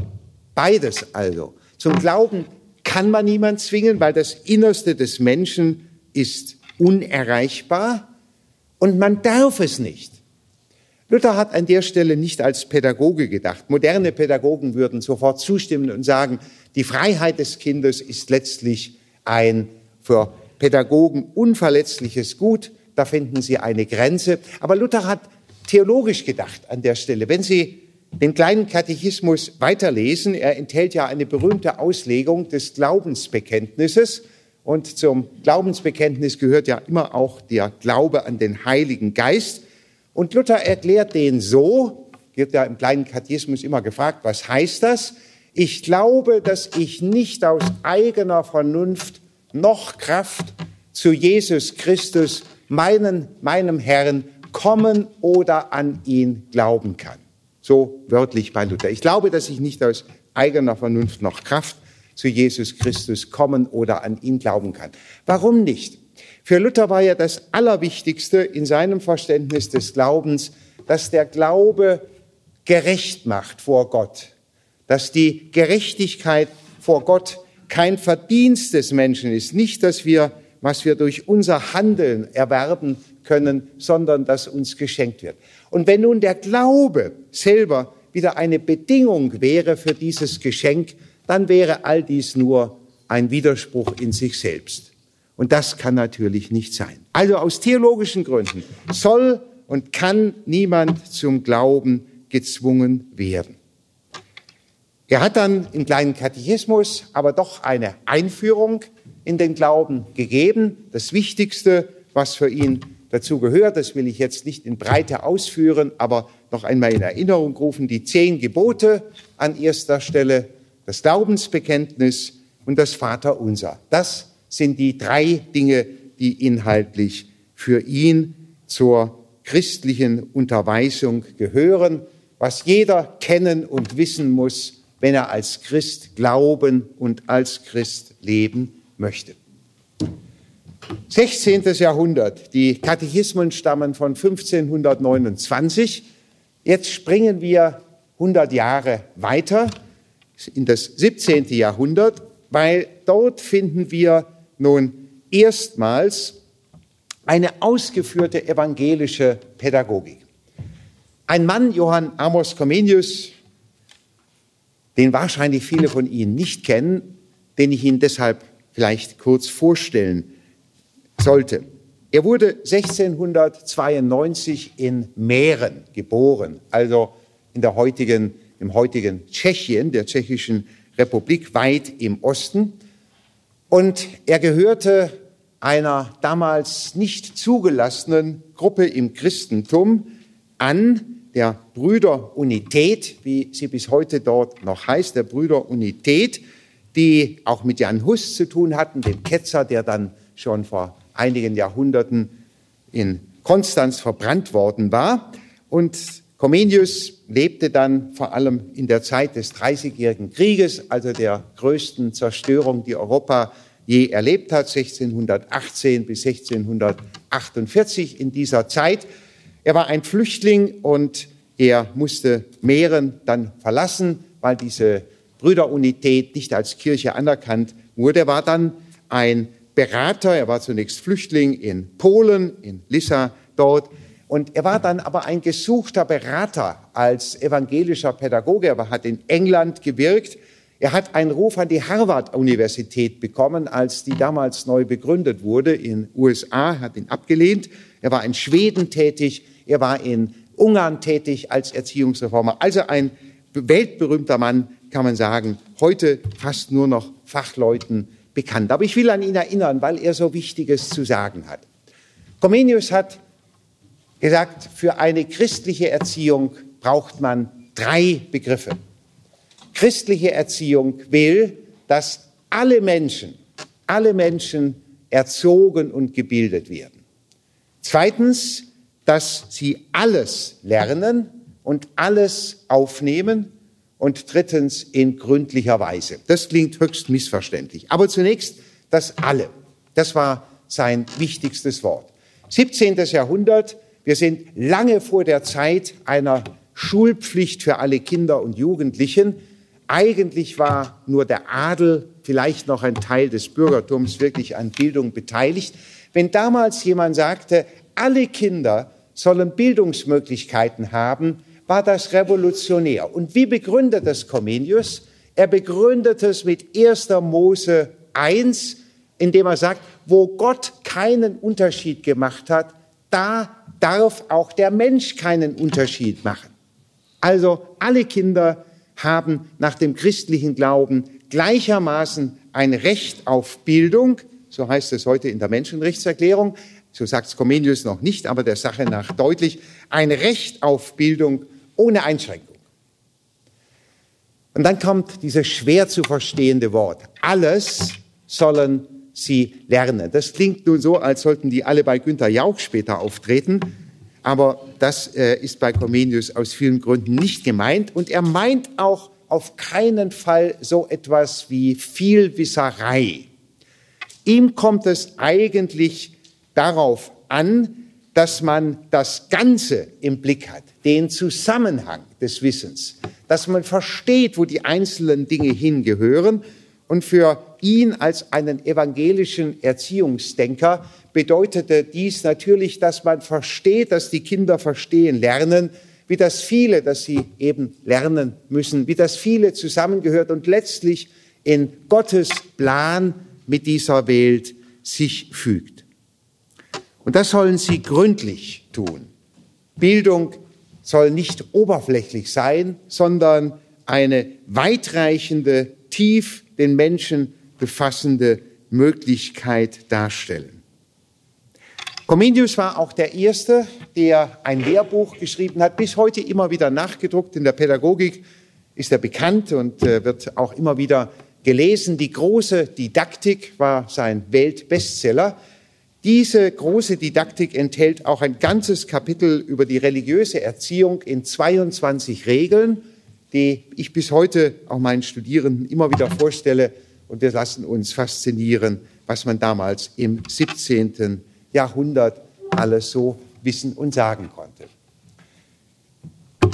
Beides also. Zum Glauben kann man niemand zwingen, weil das Innerste des Menschen ist unerreichbar und man darf es nicht. Luther hat an der Stelle nicht als Pädagoge gedacht. Moderne Pädagogen würden sofort zustimmen und sagen, die Freiheit des Kindes ist letztlich ein für Pädagogen unverletzliches Gut. Da finden Sie eine Grenze. Aber Luther hat theologisch gedacht an der Stelle. Wenn Sie den kleinen Katechismus weiterlesen, er enthält ja eine berühmte Auslegung des Glaubensbekenntnisses. Und zum Glaubensbekenntnis gehört ja immer auch der Glaube an den Heiligen Geist. Und Luther erklärt den so, wird ja im kleinen Katechismus immer gefragt, was heißt das? Ich glaube, dass ich nicht aus eigener Vernunft noch Kraft zu Jesus Christus, meinen, meinem Herrn, kommen oder an ihn glauben kann. So wörtlich bei Luther. Ich glaube, dass ich nicht aus eigener Vernunft noch Kraft zu Jesus Christus kommen oder an ihn glauben kann. Warum nicht? Für Luther war ja das Allerwichtigste in seinem Verständnis des Glaubens, dass der Glaube gerecht macht vor Gott, dass die Gerechtigkeit vor Gott kein Verdienst des Menschen ist, nicht, dass wir, was wir durch unser Handeln erwerben können, sondern dass uns geschenkt wird. Und wenn nun der Glaube selber wieder eine Bedingung wäre für dieses Geschenk, dann wäre all dies nur ein Widerspruch in sich selbst. Und das kann natürlich nicht sein. Also aus theologischen Gründen soll und kann niemand zum Glauben gezwungen werden. Er hat dann im kleinen Katechismus aber doch eine Einführung in den Glauben gegeben. Das Wichtigste, was für ihn dazu gehört, das will ich jetzt nicht in Breite ausführen, aber noch einmal in Erinnerung rufen, die zehn Gebote an erster Stelle, das Glaubensbekenntnis und das Vaterunser. Das sind die drei Dinge, die inhaltlich für ihn zur christlichen Unterweisung gehören, was jeder kennen und wissen muss, wenn er als Christ glauben und als Christ leben möchte. 16. Jahrhundert. Die Katechismen stammen von 1529. Jetzt springen wir 100 Jahre weiter in das 17. Jahrhundert, weil dort finden wir nun erstmals eine ausgeführte evangelische Pädagogik. Ein Mann, Johann Amos Comenius, den wahrscheinlich viele von Ihnen nicht kennen, den ich Ihnen deshalb vielleicht kurz vorstellen sollte. Er wurde 1692 in Mähren geboren, also in der heutigen, im heutigen Tschechien, der tschechischen Republik, weit im Osten. Und er gehörte einer damals nicht zugelassenen Gruppe im Christentum an, der Brüderunität, wie sie bis heute dort noch heißt, der Brüderunität, die auch mit Jan Hus zu tun hatten, dem Ketzer, der dann schon vor einigen Jahrhunderten in Konstanz verbrannt worden war. Und Comenius lebte dann vor allem in der Zeit des Dreißigjährigen Krieges, also der größten Zerstörung, die Europa je erlebt hat, 1618 bis 1648 in dieser Zeit. Er war ein Flüchtling und er musste Mähren dann verlassen, weil diese Brüderunität nicht als Kirche anerkannt wurde. Er war dann ein Berater, er war zunächst Flüchtling in Polen, in Lissa dort, und er war dann aber ein gesuchter Berater als evangelischer Pädagoge. Er hat in England gewirkt. Er hat einen Ruf an die Harvard-Universität bekommen, als die damals neu begründet wurde in USA, hat ihn abgelehnt. Er war in Schweden tätig. Er war in Ungarn tätig als Erziehungsreformer. Also ein weltberühmter Mann, kann man sagen, heute fast nur noch Fachleuten bekannt. Aber ich will an ihn erinnern, weil er so Wichtiges zu sagen hat. Comenius hat gesagt, für eine christliche Erziehung braucht man drei Begriffe. Christliche Erziehung will, dass alle Menschen, alle Menschen erzogen und gebildet werden. Zweitens, dass sie alles lernen und alles aufnehmen. Und drittens, in gründlicher Weise. Das klingt höchst missverständlich. Aber zunächst das alle. Das war sein wichtigstes Wort. 17. Jahrhundert, wir sind lange vor der Zeit einer Schulpflicht für alle Kinder und Jugendlichen. Eigentlich war nur der Adel, vielleicht noch ein Teil des Bürgertums wirklich an Bildung beteiligt. Wenn damals jemand sagte, alle Kinder sollen Bildungsmöglichkeiten haben, war das revolutionär. Und wie begründet das Comenius? Er begründet es mit 1. Mose 1, indem er sagt, wo Gott keinen Unterschied gemacht hat, da darf auch der Mensch keinen Unterschied machen. Also alle Kinder haben nach dem christlichen Glauben gleichermaßen ein Recht auf Bildung, so heißt es heute in der Menschenrechtserklärung, so sagt es Comenius noch nicht, aber der Sache nach deutlich, ein Recht auf Bildung ohne Einschränkung. Und dann kommt dieses schwer zu verstehende Wort. Alles sollen sie lernen. Das klingt nun so, als sollten die alle bei Günter Jauch später auftreten. Aber das äh, ist bei Comenius aus vielen Gründen nicht gemeint. Und er meint auch auf keinen Fall so etwas wie Vielwisserei. Ihm kommt es eigentlich darauf an, dass man das Ganze im Blick hat, den Zusammenhang des Wissens, dass man versteht, wo die einzelnen Dinge hingehören. Und für ihn als einen evangelischen Erziehungsdenker bedeutete dies natürlich, dass man versteht, dass die Kinder verstehen lernen, wie das viele, dass sie eben lernen müssen, wie das viele zusammengehört und letztlich in Gottes Plan mit dieser Welt sich fügt. Und das sollen sie gründlich tun. Bildung soll nicht oberflächlich sein, sondern eine weitreichende, tief den Menschen befassende Möglichkeit darstellen. Comenius war auch der Erste, der ein Lehrbuch geschrieben hat, bis heute immer wieder nachgedruckt. In der Pädagogik ist er bekannt und äh, wird auch immer wieder gelesen. Die große Didaktik war sein Weltbestseller. Diese große Didaktik enthält auch ein ganzes Kapitel über die religiöse Erziehung in 22 Regeln, die ich bis heute auch meinen Studierenden immer wieder vorstelle. Und wir lassen uns faszinieren, was man damals im 17. Jahrhundert alles so wissen und sagen konnte.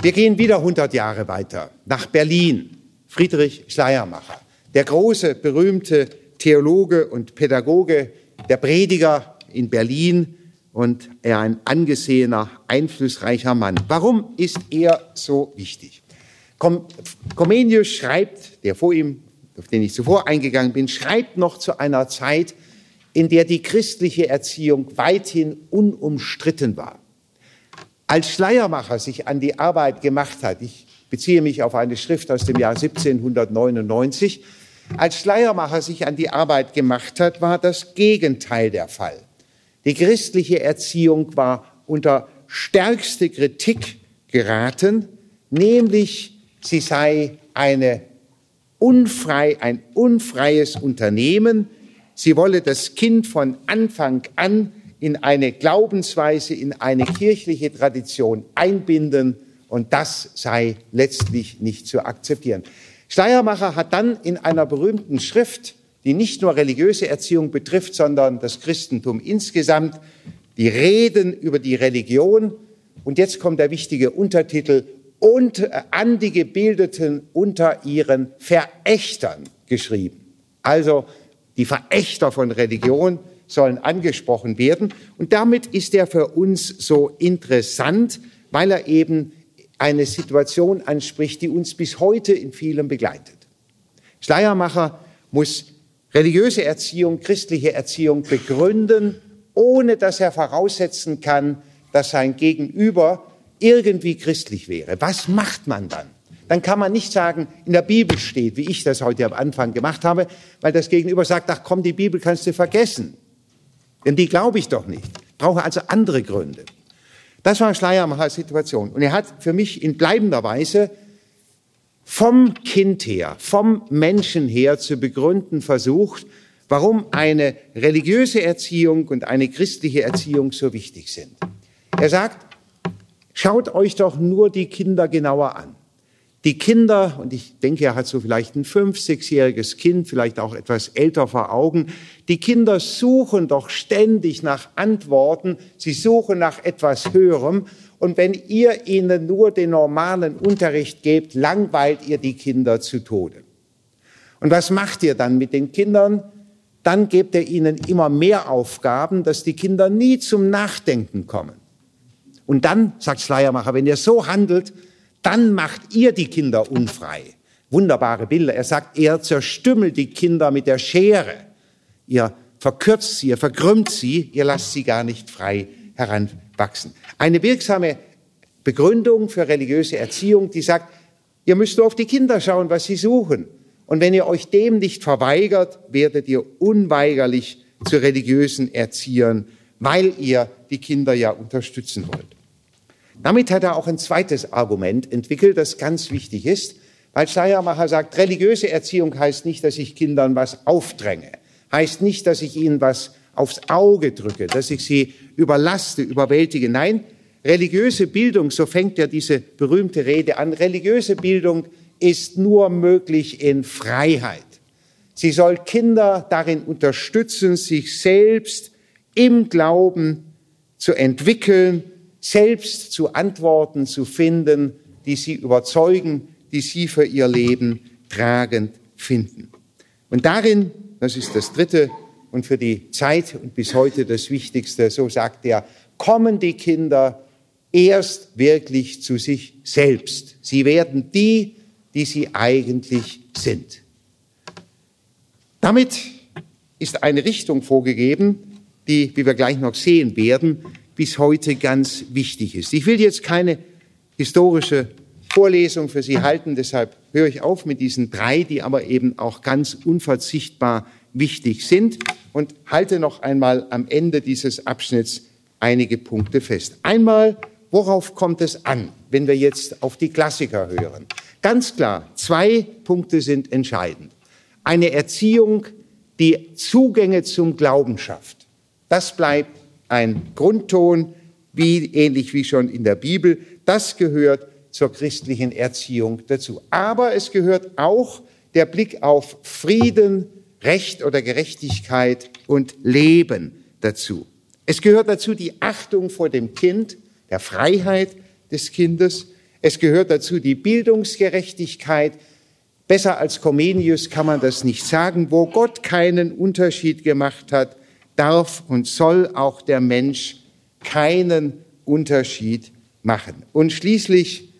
Wir gehen wieder 100 Jahre weiter nach Berlin. Friedrich Schleiermacher, der große, berühmte Theologe und Pädagoge, der Prediger in Berlin und er ein angesehener, einflussreicher Mann. Warum ist er so wichtig? Comenius schreibt, der vor ihm, auf den ich zuvor eingegangen bin, schreibt noch zu einer Zeit, in der die christliche Erziehung weithin unumstritten war. Als Schleiermacher sich an die Arbeit gemacht hat, ich beziehe mich auf eine Schrift aus dem Jahr 1799, als Schleiermacher sich an die Arbeit gemacht hat, war das Gegenteil der Fall. Die christliche Erziehung war unter stärkste Kritik geraten, nämlich sie sei eine unfrei, ein unfreies Unternehmen, Sie wolle das Kind von Anfang an in eine Glaubensweise, in eine kirchliche Tradition einbinden und das sei letztlich nicht zu akzeptieren. Schleiermacher hat dann in einer berühmten Schrift, die nicht nur religiöse Erziehung betrifft, sondern das Christentum insgesamt, die Reden über die Religion und jetzt kommt der wichtige Untertitel und an die Gebildeten unter ihren Verächtern geschrieben. Also die Verächter von Religion sollen angesprochen werden. Und damit ist er für uns so interessant, weil er eben eine Situation anspricht, die uns bis heute in vielem begleitet. Schleiermacher muss religiöse Erziehung, christliche Erziehung begründen, ohne dass er voraussetzen kann, dass sein Gegenüber irgendwie christlich wäre. Was macht man dann? Dann kann man nicht sagen, in der Bibel steht, wie ich das heute am Anfang gemacht habe, weil das Gegenüber sagt, ach komm, die Bibel kannst du vergessen. Denn die glaube ich doch nicht. Ich brauche also andere Gründe. Das war Schleiermachers Situation. Und er hat für mich in bleibender Weise vom Kind her, vom Menschen her zu begründen versucht, warum eine religiöse Erziehung und eine christliche Erziehung so wichtig sind. Er sagt, schaut euch doch nur die Kinder genauer an. Die Kinder, und ich denke, er hat so vielleicht ein fünf-, sechsjähriges Kind, vielleicht auch etwas älter vor Augen, die Kinder suchen doch ständig nach Antworten, sie suchen nach etwas Höherem. Und wenn ihr ihnen nur den normalen Unterricht gebt, langweilt ihr die Kinder zu Tode. Und was macht ihr dann mit den Kindern? Dann gebt ihr ihnen immer mehr Aufgaben, dass die Kinder nie zum Nachdenken kommen. Und dann, sagt Schleiermacher, wenn ihr so handelt, dann macht ihr die Kinder unfrei. Wunderbare Bilder. Er sagt, er zerstümmelt die Kinder mit der Schere. Ihr verkürzt sie, ihr verkrümmt sie, ihr lasst sie gar nicht frei heranwachsen. Eine wirksame Begründung für religiöse Erziehung, die sagt, ihr müsst nur auf die Kinder schauen, was sie suchen. Und wenn ihr euch dem nicht verweigert, werdet ihr unweigerlich zu religiösen Erziehern, weil ihr die Kinder ja unterstützen wollt. Damit hat er auch ein zweites Argument entwickelt, das ganz wichtig ist, weil Schleiermacher sagt, religiöse Erziehung heißt nicht, dass ich Kindern was aufdränge, heißt nicht, dass ich ihnen was aufs Auge drücke, dass ich sie überlaste, überwältige. Nein, religiöse Bildung, so fängt ja diese berühmte Rede an, religiöse Bildung ist nur möglich in Freiheit. Sie soll Kinder darin unterstützen, sich selbst im Glauben zu entwickeln selbst zu Antworten zu finden, die sie überzeugen, die sie für ihr Leben tragend finden. Und darin, das ist das dritte und für die Zeit und bis heute das Wichtigste, so sagt er, kommen die Kinder erst wirklich zu sich selbst. Sie werden die, die sie eigentlich sind. Damit ist eine Richtung vorgegeben, die, wie wir gleich noch sehen werden, bis heute ganz wichtig ist. Ich will jetzt keine historische Vorlesung für Sie halten, deshalb höre ich auf mit diesen drei, die aber eben auch ganz unverzichtbar wichtig sind und halte noch einmal am Ende dieses Abschnitts einige Punkte fest. Einmal, worauf kommt es an, wenn wir jetzt auf die Klassiker hören? Ganz klar, zwei Punkte sind entscheidend. Eine Erziehung, die Zugänge zum Glauben schafft. Das bleibt ein Grundton, wie, ähnlich wie schon in der Bibel. Das gehört zur christlichen Erziehung dazu. Aber es gehört auch der Blick auf Frieden, Recht oder Gerechtigkeit und Leben dazu. Es gehört dazu die Achtung vor dem Kind, der Freiheit des Kindes. Es gehört dazu die Bildungsgerechtigkeit. Besser als Comenius kann man das nicht sagen, wo Gott keinen Unterschied gemacht hat darf und soll auch der Mensch keinen Unterschied machen. Und schließlich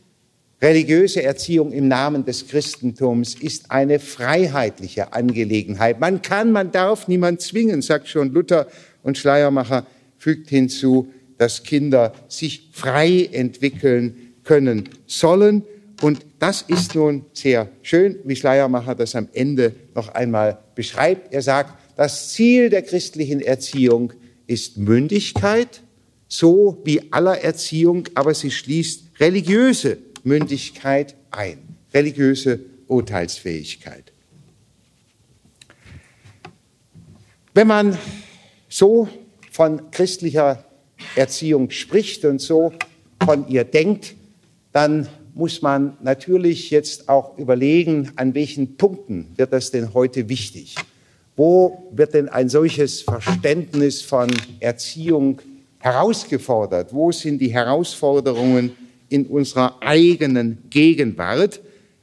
religiöse Erziehung im Namen des Christentums ist eine freiheitliche Angelegenheit. Man kann, man darf niemand zwingen, sagt schon Luther und Schleiermacher fügt hinzu, dass Kinder sich frei entwickeln können sollen. Und das ist nun sehr schön, wie Schleiermacher das am Ende noch einmal beschreibt. Er sagt, das Ziel der christlichen Erziehung ist Mündigkeit, so wie aller Erziehung, aber sie schließt religiöse Mündigkeit ein, religiöse Urteilsfähigkeit. Wenn man so von christlicher Erziehung spricht und so von ihr denkt, dann muss man natürlich jetzt auch überlegen, an welchen Punkten wird das denn heute wichtig? Wo wird denn ein solches Verständnis von Erziehung herausgefordert? Wo sind die Herausforderungen in unserer eigenen Gegenwart,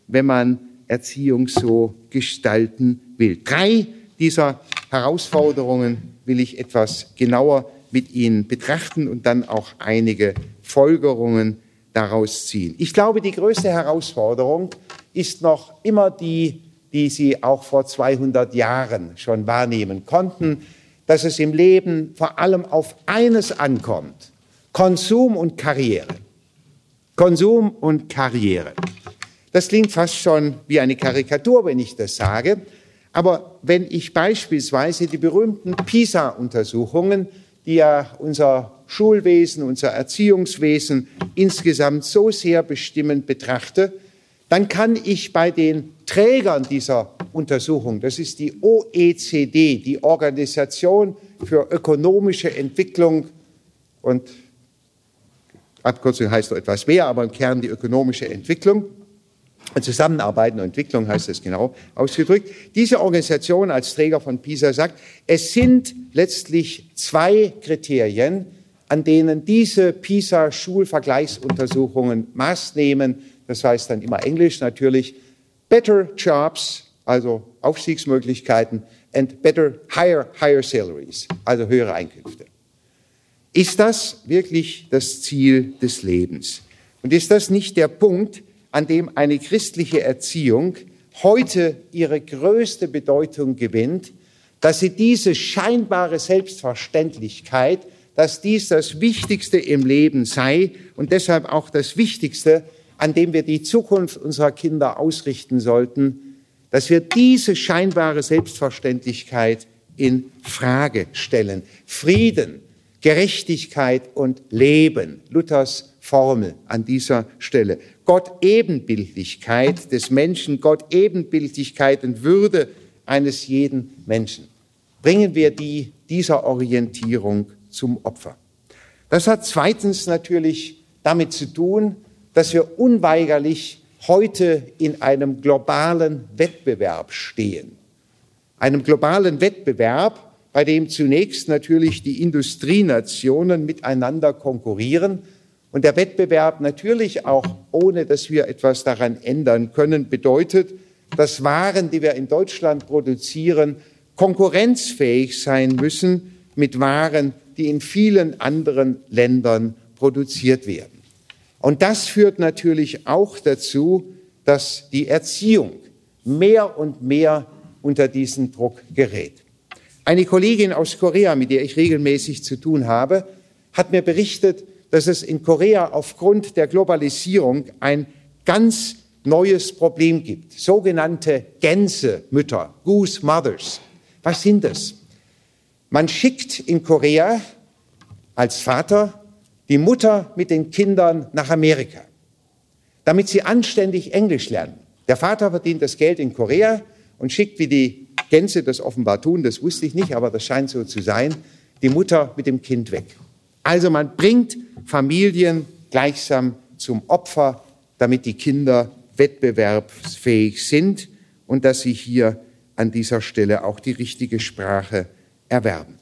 wenn man Erziehung so gestalten will? Drei dieser Herausforderungen will ich etwas genauer mit Ihnen betrachten und dann auch einige Folgerungen daraus ziehen. Ich glaube, die größte Herausforderung ist noch immer die die sie auch vor 200 Jahren schon wahrnehmen konnten, dass es im Leben vor allem auf eines ankommt, Konsum und Karriere. Konsum und Karriere. Das klingt fast schon wie eine Karikatur, wenn ich das sage. Aber wenn ich beispielsweise die berühmten PISA-Untersuchungen, die ja unser Schulwesen, unser Erziehungswesen insgesamt so sehr bestimmend betrachte, dann kann ich bei den Trägern dieser Untersuchung, das ist die OECD, die Organisation für ökonomische Entwicklung und Abkürzung heißt noch etwas mehr, aber im Kern die ökonomische Entwicklung. Zusammenarbeit und Entwicklung heißt es genau ausgedrückt. Diese Organisation als Träger von PISA sagt, es sind letztlich zwei Kriterien, an denen diese PISA-Schulvergleichsuntersuchungen Maß nehmen. Das heißt dann immer Englisch natürlich. Better Jobs, also Aufstiegsmöglichkeiten, and better higher, higher salaries, also höhere Einkünfte. Ist das wirklich das Ziel des Lebens? Und ist das nicht der Punkt, an dem eine christliche Erziehung heute ihre größte Bedeutung gewinnt, dass sie diese scheinbare Selbstverständlichkeit, dass dies das Wichtigste im Leben sei und deshalb auch das Wichtigste, an dem wir die Zukunft unserer Kinder ausrichten sollten, dass wir diese scheinbare Selbstverständlichkeit in Frage stellen. Frieden, Gerechtigkeit und Leben, Luthers Formel an dieser Stelle. Gott Ebenbildlichkeit des Menschen, Gott Ebenbildlichkeit und Würde eines jeden Menschen. Bringen wir die dieser Orientierung zum Opfer. Das hat zweitens natürlich damit zu tun, dass wir unweigerlich heute in einem globalen Wettbewerb stehen. Einem globalen Wettbewerb, bei dem zunächst natürlich die Industrienationen miteinander konkurrieren und der Wettbewerb natürlich auch, ohne dass wir etwas daran ändern können, bedeutet, dass Waren, die wir in Deutschland produzieren, konkurrenzfähig sein müssen mit Waren, die in vielen anderen Ländern produziert werden. Und das führt natürlich auch dazu, dass die Erziehung mehr und mehr unter diesen Druck gerät. Eine Kollegin aus Korea, mit der ich regelmäßig zu tun habe, hat mir berichtet, dass es in Korea aufgrund der Globalisierung ein ganz neues Problem gibt. Sogenannte Gänsemütter, Goose Mothers. Was sind das? Man schickt in Korea als Vater die Mutter mit den Kindern nach Amerika, damit sie anständig Englisch lernen. Der Vater verdient das Geld in Korea und schickt, wie die Gänse das offenbar tun, das wusste ich nicht, aber das scheint so zu sein, die Mutter mit dem Kind weg. Also man bringt Familien gleichsam zum Opfer, damit die Kinder wettbewerbsfähig sind und dass sie hier an dieser Stelle auch die richtige Sprache erwerben.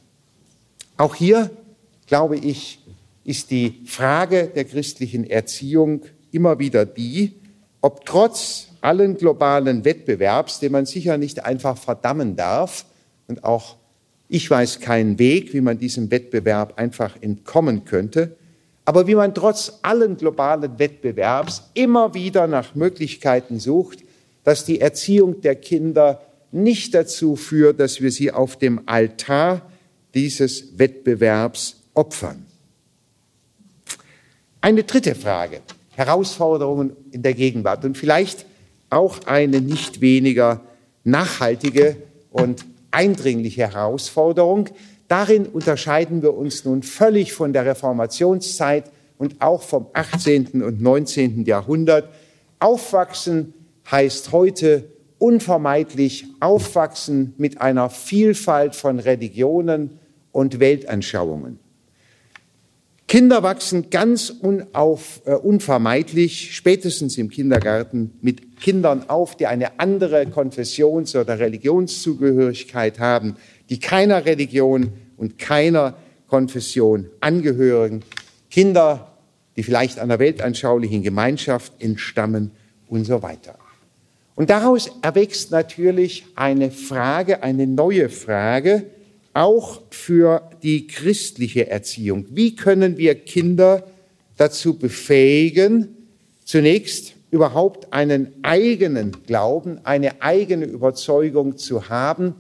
Auch hier, glaube ich, ist die Frage der christlichen Erziehung immer wieder die, ob trotz allen globalen Wettbewerbs, den man sicher nicht einfach verdammen darf und auch ich weiß keinen Weg, wie man diesem Wettbewerb einfach entkommen könnte, aber wie man trotz allen globalen Wettbewerbs immer wieder nach Möglichkeiten sucht, dass die Erziehung der Kinder nicht dazu führt, dass wir sie auf dem Altar dieses Wettbewerbs opfern. Eine dritte Frage, Herausforderungen in der Gegenwart und vielleicht auch eine nicht weniger nachhaltige und eindringliche Herausforderung, Darin unterscheiden wir uns nun völlig von der Reformationszeit und auch vom 18. und 19. Jahrhundert. Aufwachsen heißt heute unvermeidlich aufwachsen mit einer Vielfalt von Religionen und Weltanschauungen. Kinder wachsen ganz unauf, äh, unvermeidlich, spätestens im Kindergarten, mit Kindern auf, die eine andere Konfessions- oder Religionszugehörigkeit haben die keiner Religion und keiner Konfession angehören, Kinder, die vielleicht einer weltanschaulichen Gemeinschaft entstammen und so weiter. Und daraus erwächst natürlich eine Frage, eine neue Frage, auch für die christliche Erziehung. Wie können wir Kinder dazu befähigen, zunächst überhaupt einen eigenen Glauben, eine eigene Überzeugung zu haben,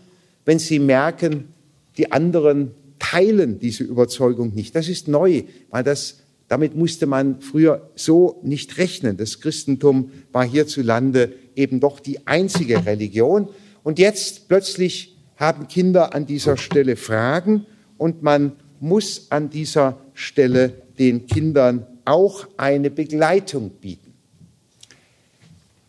wenn sie merken, die anderen teilen diese Überzeugung nicht. Das ist neu, weil das, damit musste man früher so nicht rechnen. Das Christentum war hierzulande eben doch die einzige Religion. Und jetzt plötzlich haben Kinder an dieser Stelle Fragen und man muss an dieser Stelle den Kindern auch eine Begleitung bieten.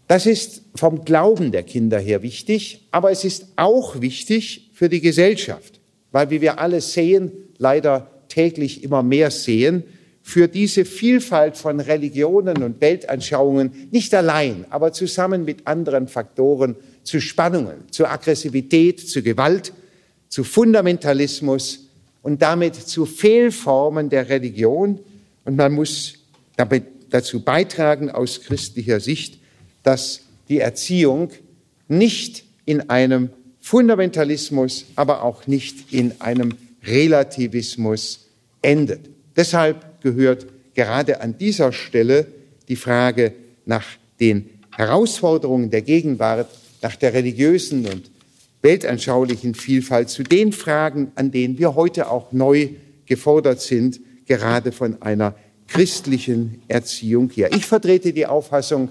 Das ist vom Glauben der Kinder her wichtig, aber es ist auch wichtig für die Gesellschaft, weil wie wir alle sehen, leider täglich immer mehr sehen, für diese Vielfalt von Religionen und Weltanschauungen nicht allein, aber zusammen mit anderen Faktoren zu Spannungen, zu Aggressivität, zu Gewalt, zu Fundamentalismus und damit zu Fehlformen der Religion. Und man muss damit dazu beitragen aus christlicher Sicht, dass die Erziehung nicht in einem Fundamentalismus, aber auch nicht in einem Relativismus endet. Deshalb gehört gerade an dieser Stelle die Frage nach den Herausforderungen der Gegenwart, nach der religiösen und weltanschaulichen Vielfalt zu den Fragen, an denen wir heute auch neu gefordert sind, gerade von einer christlichen Erziehung hier. Ich vertrete die Auffassung,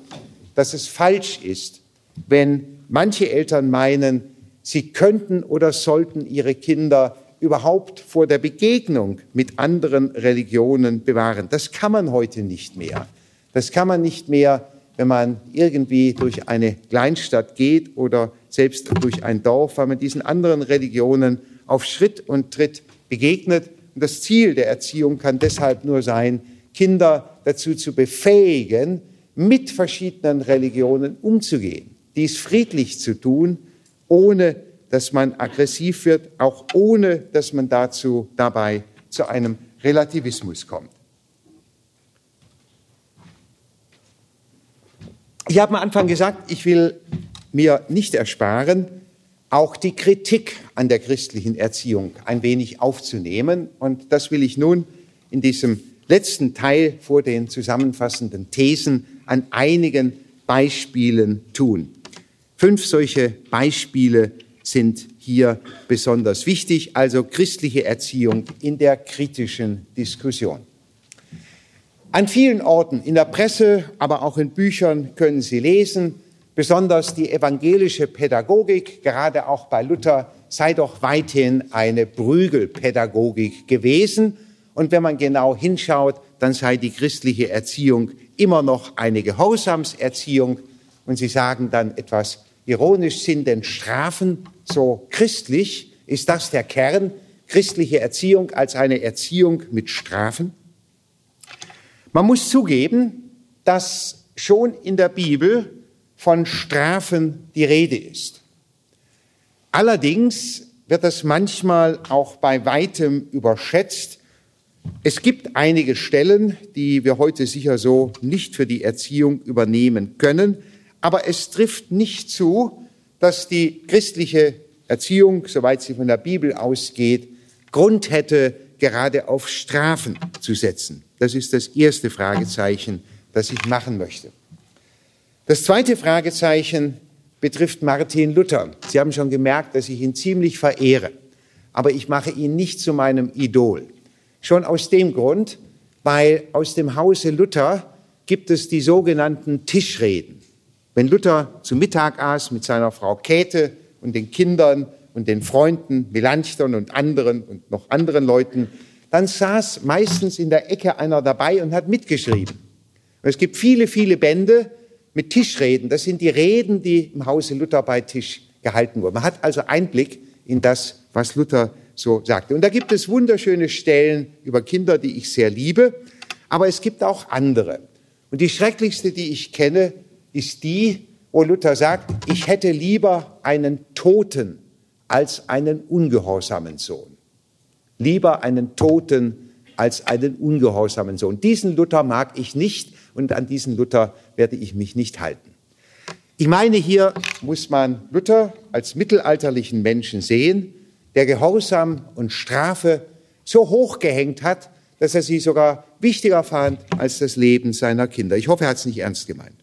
dass es falsch ist, wenn manche Eltern meinen, sie könnten oder sollten ihre Kinder überhaupt vor der Begegnung mit anderen Religionen bewahren. Das kann man heute nicht mehr. Das kann man nicht mehr, wenn man irgendwie durch eine Kleinstadt geht oder selbst durch ein Dorf, weil man diesen anderen Religionen auf Schritt und Tritt begegnet. Und das Ziel der Erziehung kann deshalb nur sein, Kinder dazu zu befähigen, mit verschiedenen Religionen umzugehen, dies friedlich zu tun, ohne dass man aggressiv wird, auch ohne dass man dazu dabei zu einem Relativismus kommt. Ich habe am Anfang gesagt, ich will mir nicht ersparen, auch die Kritik an der christlichen Erziehung ein wenig aufzunehmen. Und das will ich nun in diesem letzten Teil vor den zusammenfassenden Thesen an einigen Beispielen tun. Fünf solche Beispiele sind hier besonders wichtig, also christliche Erziehung in der kritischen Diskussion. An vielen Orten in der Presse, aber auch in Büchern können Sie lesen, besonders die evangelische Pädagogik, gerade auch bei Luther, sei doch weithin eine Prügelpädagogik gewesen. Und wenn man genau hinschaut, dann sei die christliche Erziehung immer noch eine Gehorsamserziehung. Und Sie sagen dann etwas ironisch, sind denn Strafen so christlich? Ist das der Kern? Christliche Erziehung als eine Erziehung mit Strafen? Man muss zugeben, dass schon in der Bibel von Strafen die Rede ist. Allerdings wird das manchmal auch bei weitem überschätzt. Es gibt einige Stellen, die wir heute sicher so nicht für die Erziehung übernehmen können, aber es trifft nicht zu, dass die christliche Erziehung, soweit sie von der Bibel ausgeht, Grund hätte, gerade auf Strafen zu setzen. Das ist das erste Fragezeichen, das ich machen möchte. Das zweite Fragezeichen betrifft Martin Luther. Sie haben schon gemerkt, dass ich ihn ziemlich verehre, aber ich mache ihn nicht zu meinem Idol. Schon aus dem Grund, weil aus dem Hause Luther gibt es die sogenannten Tischreden. Wenn Luther zu Mittag aß mit seiner Frau Käthe und den Kindern und den Freunden, Melanchthon und anderen und noch anderen Leuten, dann saß meistens in der Ecke einer dabei und hat mitgeschrieben. Und es gibt viele, viele Bände mit Tischreden. Das sind die Reden, die im Hause Luther bei Tisch gehalten wurden. Man hat also Einblick in das, was Luther so sagte. Und da gibt es wunderschöne Stellen über Kinder, die ich sehr liebe, aber es gibt auch andere. Und die schrecklichste, die ich kenne, ist die, wo Luther sagt, ich hätte lieber einen Toten als einen ungehorsamen Sohn. Lieber einen Toten als einen ungehorsamen Sohn. Diesen Luther mag ich nicht und an diesen Luther werde ich mich nicht halten. Ich meine, hier muss man Luther als mittelalterlichen Menschen sehen, der Gehorsam und Strafe so hoch gehängt hat, dass er sie sogar wichtiger fand als das Leben seiner Kinder. Ich hoffe, er hat es nicht ernst gemeint.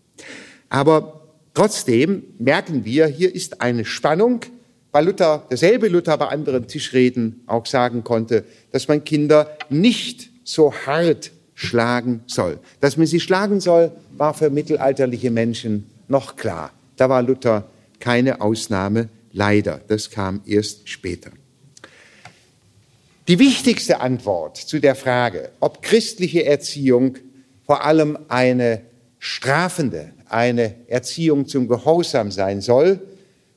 Aber trotzdem merken wir, hier ist eine Spannung, weil Luther, derselbe Luther bei anderen Tischreden auch sagen konnte, dass man Kinder nicht so hart schlagen soll. Dass man sie schlagen soll, war für mittelalterliche Menschen noch klar. Da war Luther keine Ausnahme, leider. Das kam erst später. Die wichtigste Antwort zu der Frage, ob christliche Erziehung vor allem eine strafende, eine Erziehung zum Gehorsam sein soll,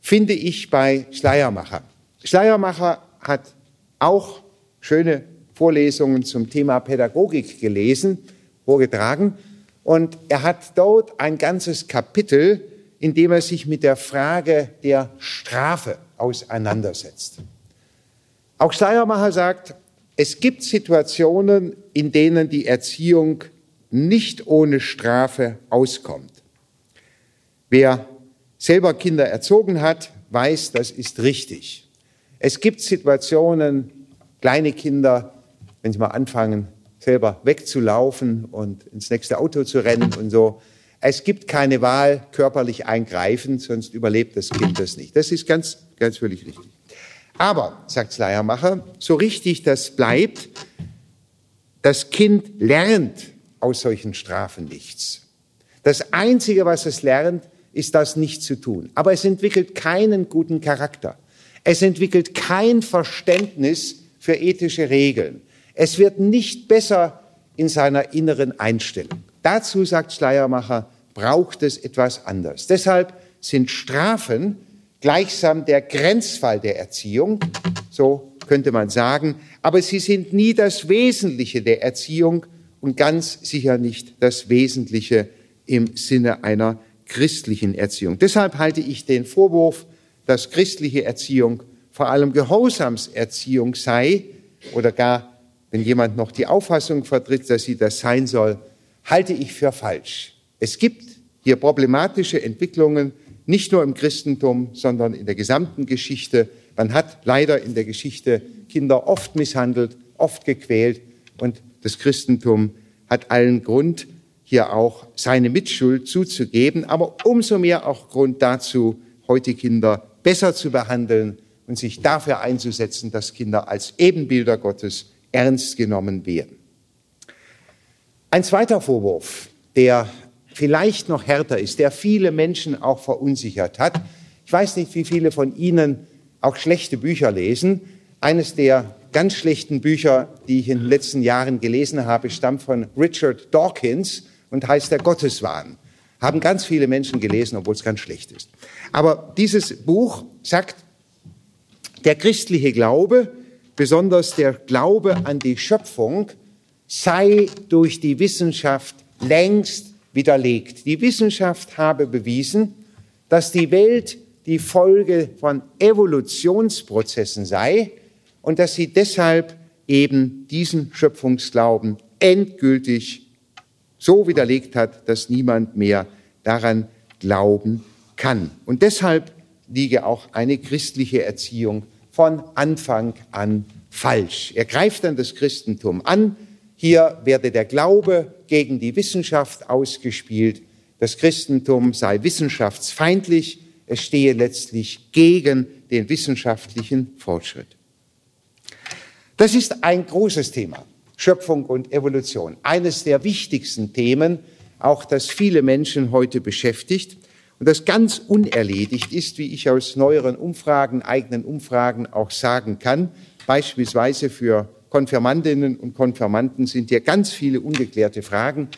finde ich bei Schleiermacher. Schleiermacher hat auch schöne Vorlesungen zum Thema Pädagogik gelesen, vorgetragen. Und er hat dort ein ganzes Kapitel, in dem er sich mit der Frage der Strafe auseinandersetzt. Auch Schleiermacher sagt, es gibt Situationen, in denen die Erziehung nicht ohne Strafe auskommt. Wer selber Kinder erzogen hat, weiß, das ist richtig. Es gibt Situationen, kleine Kinder, wenn sie mal anfangen, selber wegzulaufen und ins nächste Auto zu rennen und so. Es gibt keine Wahl, körperlich eingreifen, sonst überlebt das Kind das nicht. Das ist ganz, ganz völlig richtig. Aber, sagt Schleiermacher, so richtig das bleibt, das Kind lernt aus solchen Strafen nichts. Das Einzige, was es lernt, ist das nicht zu tun. Aber es entwickelt keinen guten Charakter. Es entwickelt kein Verständnis für ethische Regeln. Es wird nicht besser in seiner inneren Einstellung. Dazu, sagt Schleiermacher, braucht es etwas anderes. Deshalb sind Strafen gleichsam der Grenzfall der Erziehung, so könnte man sagen, aber sie sind nie das Wesentliche der Erziehung und ganz sicher nicht das Wesentliche im Sinne einer christlichen Erziehung. Deshalb halte ich den Vorwurf, dass christliche Erziehung vor allem Gehorsamserziehung sei oder gar, wenn jemand noch die Auffassung vertritt, dass sie das sein soll, halte ich für falsch. Es gibt hier problematische Entwicklungen, nicht nur im Christentum, sondern in der gesamten Geschichte. Man hat leider in der Geschichte Kinder oft misshandelt, oft gequält und das Christentum hat allen Grund, hier auch seine Mitschuld zuzugeben, aber umso mehr auch Grund dazu, heute Kinder besser zu behandeln und sich dafür einzusetzen, dass Kinder als Ebenbilder Gottes ernst genommen werden. Ein zweiter Vorwurf, der vielleicht noch härter ist, der viele Menschen auch verunsichert hat. Ich weiß nicht, wie viele von Ihnen auch schlechte Bücher lesen. Eines der ganz schlechten Bücher, die ich in den letzten Jahren gelesen habe, stammt von Richard Dawkins und heißt der Gotteswahn. Haben ganz viele Menschen gelesen, obwohl es ganz schlecht ist. Aber dieses Buch sagt, der christliche Glaube, besonders der Glaube an die Schöpfung, sei durch die Wissenschaft längst widerlegt. Die Wissenschaft habe bewiesen, dass die Welt die Folge von Evolutionsprozessen sei und dass sie deshalb eben diesen Schöpfungsglauben endgültig so widerlegt hat, dass niemand mehr daran glauben kann. Und deshalb liege auch eine christliche Erziehung von Anfang an falsch. Er greift dann das Christentum an. Hier werde der Glaube gegen die Wissenschaft ausgespielt. Das Christentum sei wissenschaftsfeindlich. Es stehe letztlich gegen den wissenschaftlichen Fortschritt. Das ist ein großes Thema. Schöpfung und Evolution. Eines der wichtigsten Themen, auch das viele Menschen heute beschäftigt und das ganz unerledigt ist, wie ich aus neueren Umfragen, eigenen Umfragen auch sagen kann. Beispielsweise für Konfirmandinnen und Konfirmanden sind hier ganz viele ungeklärte Fragen.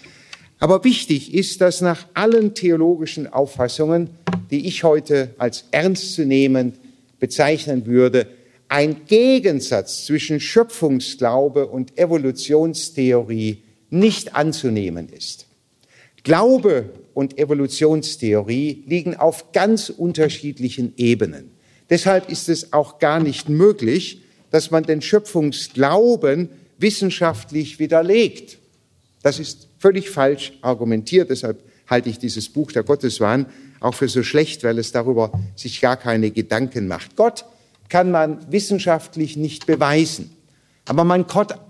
Aber wichtig ist, dass nach allen theologischen Auffassungen, die ich heute als ernstzunehmend bezeichnen würde, ein Gegensatz zwischen Schöpfungsglaube und Evolutionstheorie nicht anzunehmen ist. Glaube und Evolutionstheorie liegen auf ganz unterschiedlichen Ebenen. Deshalb ist es auch gar nicht möglich, dass man den Schöpfungsglauben wissenschaftlich widerlegt. Das ist völlig falsch argumentiert. Deshalb halte ich dieses Buch der Gotteswahn auch für so schlecht, weil es darüber sich gar keine Gedanken macht. Gott kann man wissenschaftlich nicht beweisen. Aber man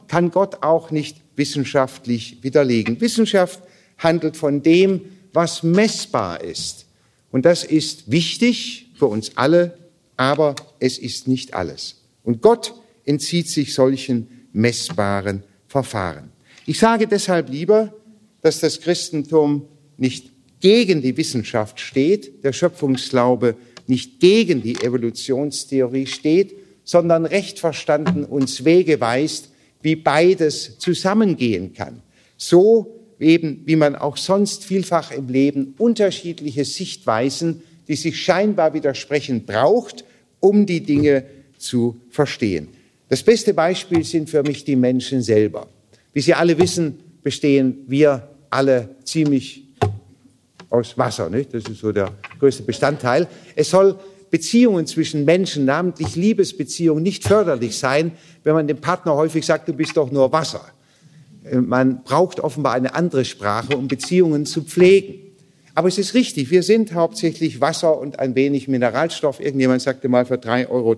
kann Gott auch nicht wissenschaftlich widerlegen. Wissenschaft handelt von dem, was messbar ist. Und das ist wichtig für uns alle, aber es ist nicht alles. Und Gott entzieht sich solchen messbaren Verfahren. Ich sage deshalb lieber, dass das Christentum nicht gegen die Wissenschaft steht, der Schöpfungsglaube nicht gegen die Evolutionstheorie steht, sondern recht verstanden uns Wege weist, wie beides zusammengehen kann. So eben, wie man auch sonst vielfach im Leben unterschiedliche Sichtweisen, die sich scheinbar widersprechen, braucht, um die Dinge zu verstehen. Das beste Beispiel sind für mich die Menschen selber. Wie Sie alle wissen, bestehen wir alle ziemlich aus Wasser. Nicht? Das ist so der größte Bestandteil. Es soll Beziehungen zwischen Menschen, namentlich Liebesbeziehungen, nicht förderlich sein, wenn man dem Partner häufig sagt, du bist doch nur Wasser. Äh, man braucht offenbar eine andere Sprache, um Beziehungen zu pflegen. Aber es ist richtig, wir sind hauptsächlich Wasser und ein wenig Mineralstoff. Irgendjemand sagte mal, für 3,30 Euro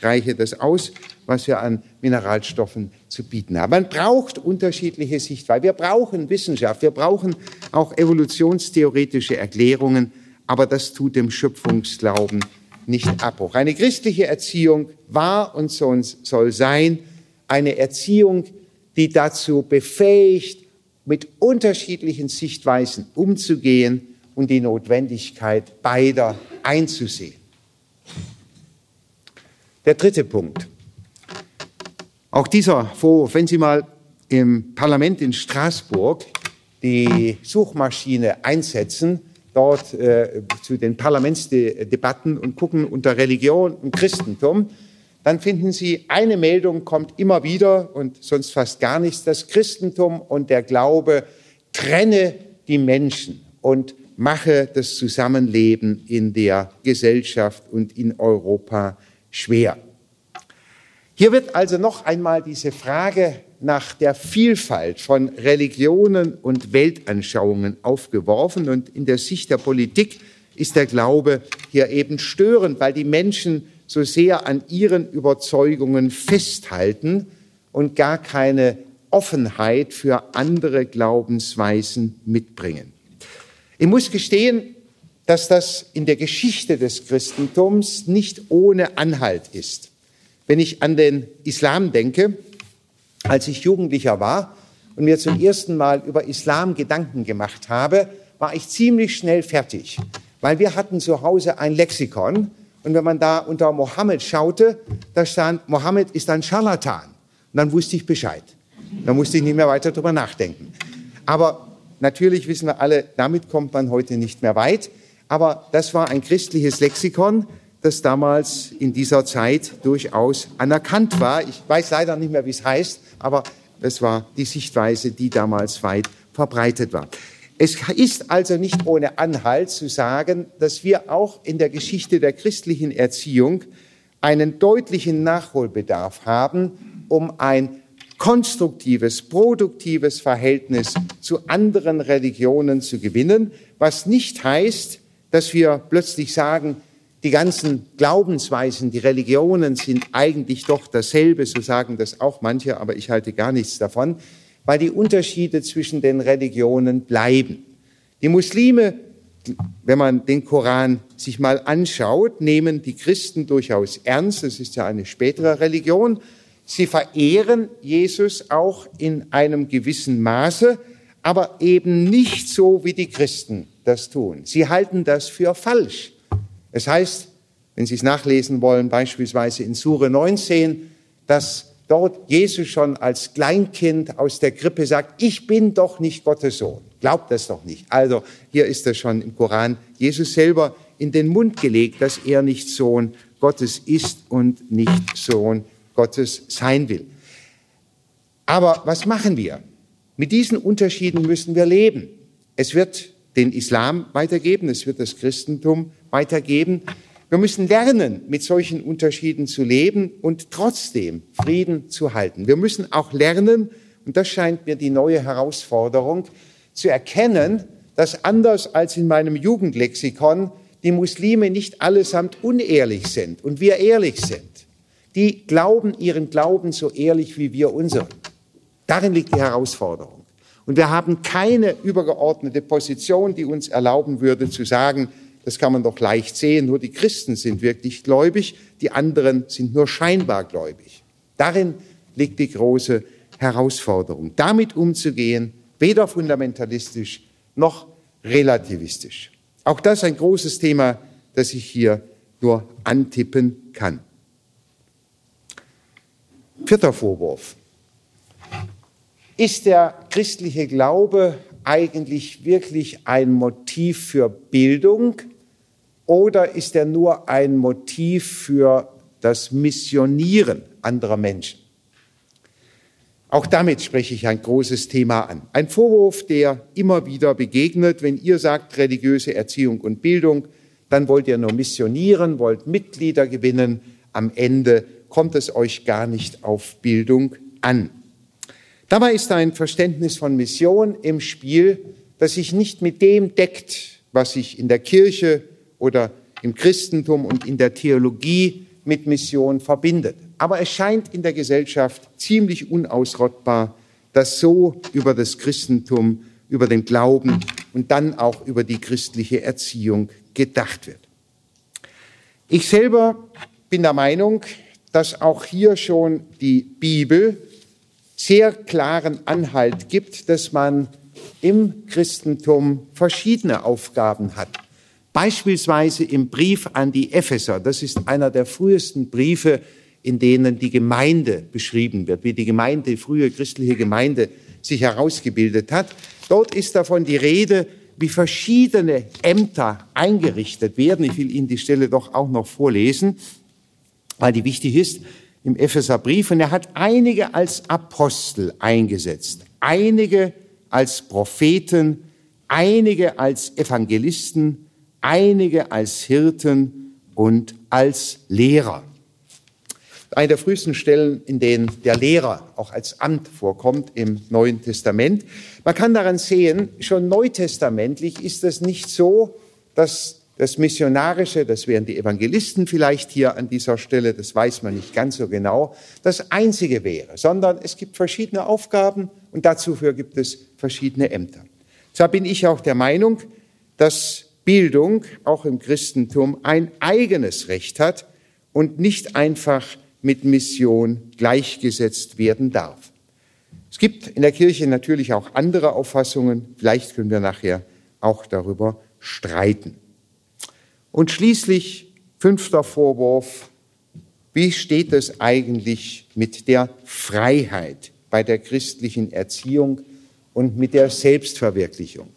reiche das aus, was wir an Mineralstoffen zu bieten haben. Man braucht unterschiedliche Sichtweisen. Wir brauchen Wissenschaft, wir brauchen auch evolutionstheoretische Erklärungen, aber das tut dem Schöpfungsglauben nicht Abbruch. Eine christliche Erziehung war und soll sein eine Erziehung, die dazu befähigt, mit unterschiedlichen Sichtweisen umzugehen und die Notwendigkeit beider einzusehen. Der dritte Punkt. Auch dieser Vorwurf, wenn Sie mal im Parlament in Straßburg die Suchmaschine einsetzen, dort äh, zu den Parlamentsdebatten und gucken unter Religion und Christentum, dann finden Sie, eine Meldung kommt immer wieder und sonst fast gar nichts. Das Christentum und der Glaube trenne die Menschen und mache das Zusammenleben in der Gesellschaft und in Europa schwer. Hier wird also noch einmal diese Frage nach der Vielfalt von Religionen und Weltanschauungen aufgeworfen. Und in der Sicht der Politik ist der Glaube hier eben störend, weil die Menschen so sehr an ihren Überzeugungen festhalten und gar keine Offenheit für andere Glaubensweisen mitbringen. Ich muss gestehen, dass das in der Geschichte des Christentums nicht ohne Anhalt ist. Wenn ich an den Islam denke, als ich Jugendlicher war und mir zum ersten Mal über Islam Gedanken gemacht habe, war ich ziemlich schnell fertig, weil wir hatten zu Hause ein Lexikon und wenn man da unter Mohammed schaute, da stand, Mohammed ist ein Scharlatan. Und dann wusste ich Bescheid. Da musste ich nicht mehr weiter drüber nachdenken. Aber natürlich wissen wir alle, damit kommt man heute nicht mehr weit. Aber das war ein christliches Lexikon, das damals in dieser Zeit durchaus anerkannt war. Ich weiß leider nicht mehr, wie es heißt, aber es war die Sichtweise, die damals weit verbreitet war. Es ist also nicht ohne Anhalt zu sagen, dass wir auch in der Geschichte der christlichen Erziehung einen deutlichen Nachholbedarf haben, um ein konstruktives, produktives Verhältnis zu anderen Religionen zu gewinnen, was nicht heißt, dass wir plötzlich sagen, die ganzen Glaubensweisen, die Religionen sind eigentlich doch dasselbe, so sagen das auch manche, aber ich halte gar nichts davon weil die Unterschiede zwischen den Religionen bleiben. Die Muslime, wenn man den Koran sich mal anschaut, nehmen die Christen durchaus ernst. Das ist ja eine spätere Religion. Sie verehren Jesus auch in einem gewissen Maße, aber eben nicht so, wie die Christen das tun. Sie halten das für falsch. Es heißt, wenn Sie es nachlesen wollen, beispielsweise in Sure 19, dass dort Jesus schon als Kleinkind aus der Krippe sagt, ich bin doch nicht Gottes Sohn. Glaubt das doch nicht. Also hier ist das schon im Koran Jesus selber in den Mund gelegt, dass er nicht Sohn Gottes ist und nicht Sohn Gottes sein will. Aber was machen wir? Mit diesen Unterschieden müssen wir leben. Es wird den Islam weitergeben, es wird das Christentum weitergeben. Wir müssen lernen, mit solchen Unterschieden zu leben und trotzdem Frieden zu halten. Wir müssen auch lernen, und das scheint mir die neue Herausforderung, zu erkennen, dass anders als in meinem Jugendlexikon die Muslime nicht allesamt unehrlich sind und wir ehrlich sind. Die glauben ihren Glauben so ehrlich wie wir unseren. Darin liegt die Herausforderung. Und wir haben keine übergeordnete Position, die uns erlauben würde zu sagen, das kann man doch leicht sehen. Nur die Christen sind wirklich gläubig, die anderen sind nur scheinbar gläubig. Darin liegt die große Herausforderung, damit umzugehen, weder fundamentalistisch noch relativistisch. Auch das ein großes Thema, das ich hier nur antippen kann. Vierter Vorwurf. Ist der christliche Glaube eigentlich wirklich ein Motiv für Bildung oder ist er nur ein Motiv für das Missionieren anderer Menschen. Auch damit spreche ich ein großes Thema an. Ein Vorwurf, der immer wieder begegnet, wenn ihr sagt religiöse Erziehung und Bildung, dann wollt ihr nur missionieren, wollt Mitglieder gewinnen. Am Ende kommt es euch gar nicht auf Bildung an. Dabei ist ein Verständnis von Mission im Spiel, das sich nicht mit dem deckt, was sich in der Kirche oder im Christentum und in der Theologie mit Mission verbindet. Aber es scheint in der Gesellschaft ziemlich unausrottbar, dass so über das Christentum, über den Glauben und dann auch über die christliche Erziehung gedacht wird. Ich selber bin der Meinung, dass auch hier schon die Bibel sehr klaren Anhalt gibt, dass man im Christentum verschiedene Aufgaben hat. Beispielsweise im Brief an die Epheser. Das ist einer der frühesten Briefe, in denen die Gemeinde beschrieben wird, wie die Gemeinde, die frühe christliche Gemeinde sich herausgebildet hat. Dort ist davon die Rede, wie verschiedene Ämter eingerichtet werden. Ich will Ihnen die Stelle doch auch noch vorlesen, weil die wichtig ist im Epheserbrief. Und er hat einige als Apostel eingesetzt, einige als Propheten, einige als Evangelisten, einige als Hirten und als Lehrer eine der frühesten Stellen, in denen der Lehrer auch als Amt vorkommt im Neuen Testament. Man kann daran sehen, schon neutestamentlich ist es nicht so, dass das Missionarische, das wären die Evangelisten vielleicht hier an dieser Stelle, das weiß man nicht ganz so genau, das Einzige wäre, sondern es gibt verschiedene Aufgaben und dafür gibt es verschiedene Ämter. Zwar bin ich auch der Meinung, dass Bildung auch im Christentum ein eigenes Recht hat und nicht einfach mit Mission gleichgesetzt werden darf. Es gibt in der Kirche natürlich auch andere Auffassungen. Vielleicht können wir nachher auch darüber streiten. Und schließlich fünfter Vorwurf. Wie steht es eigentlich mit der Freiheit bei der christlichen Erziehung und mit der Selbstverwirklichung?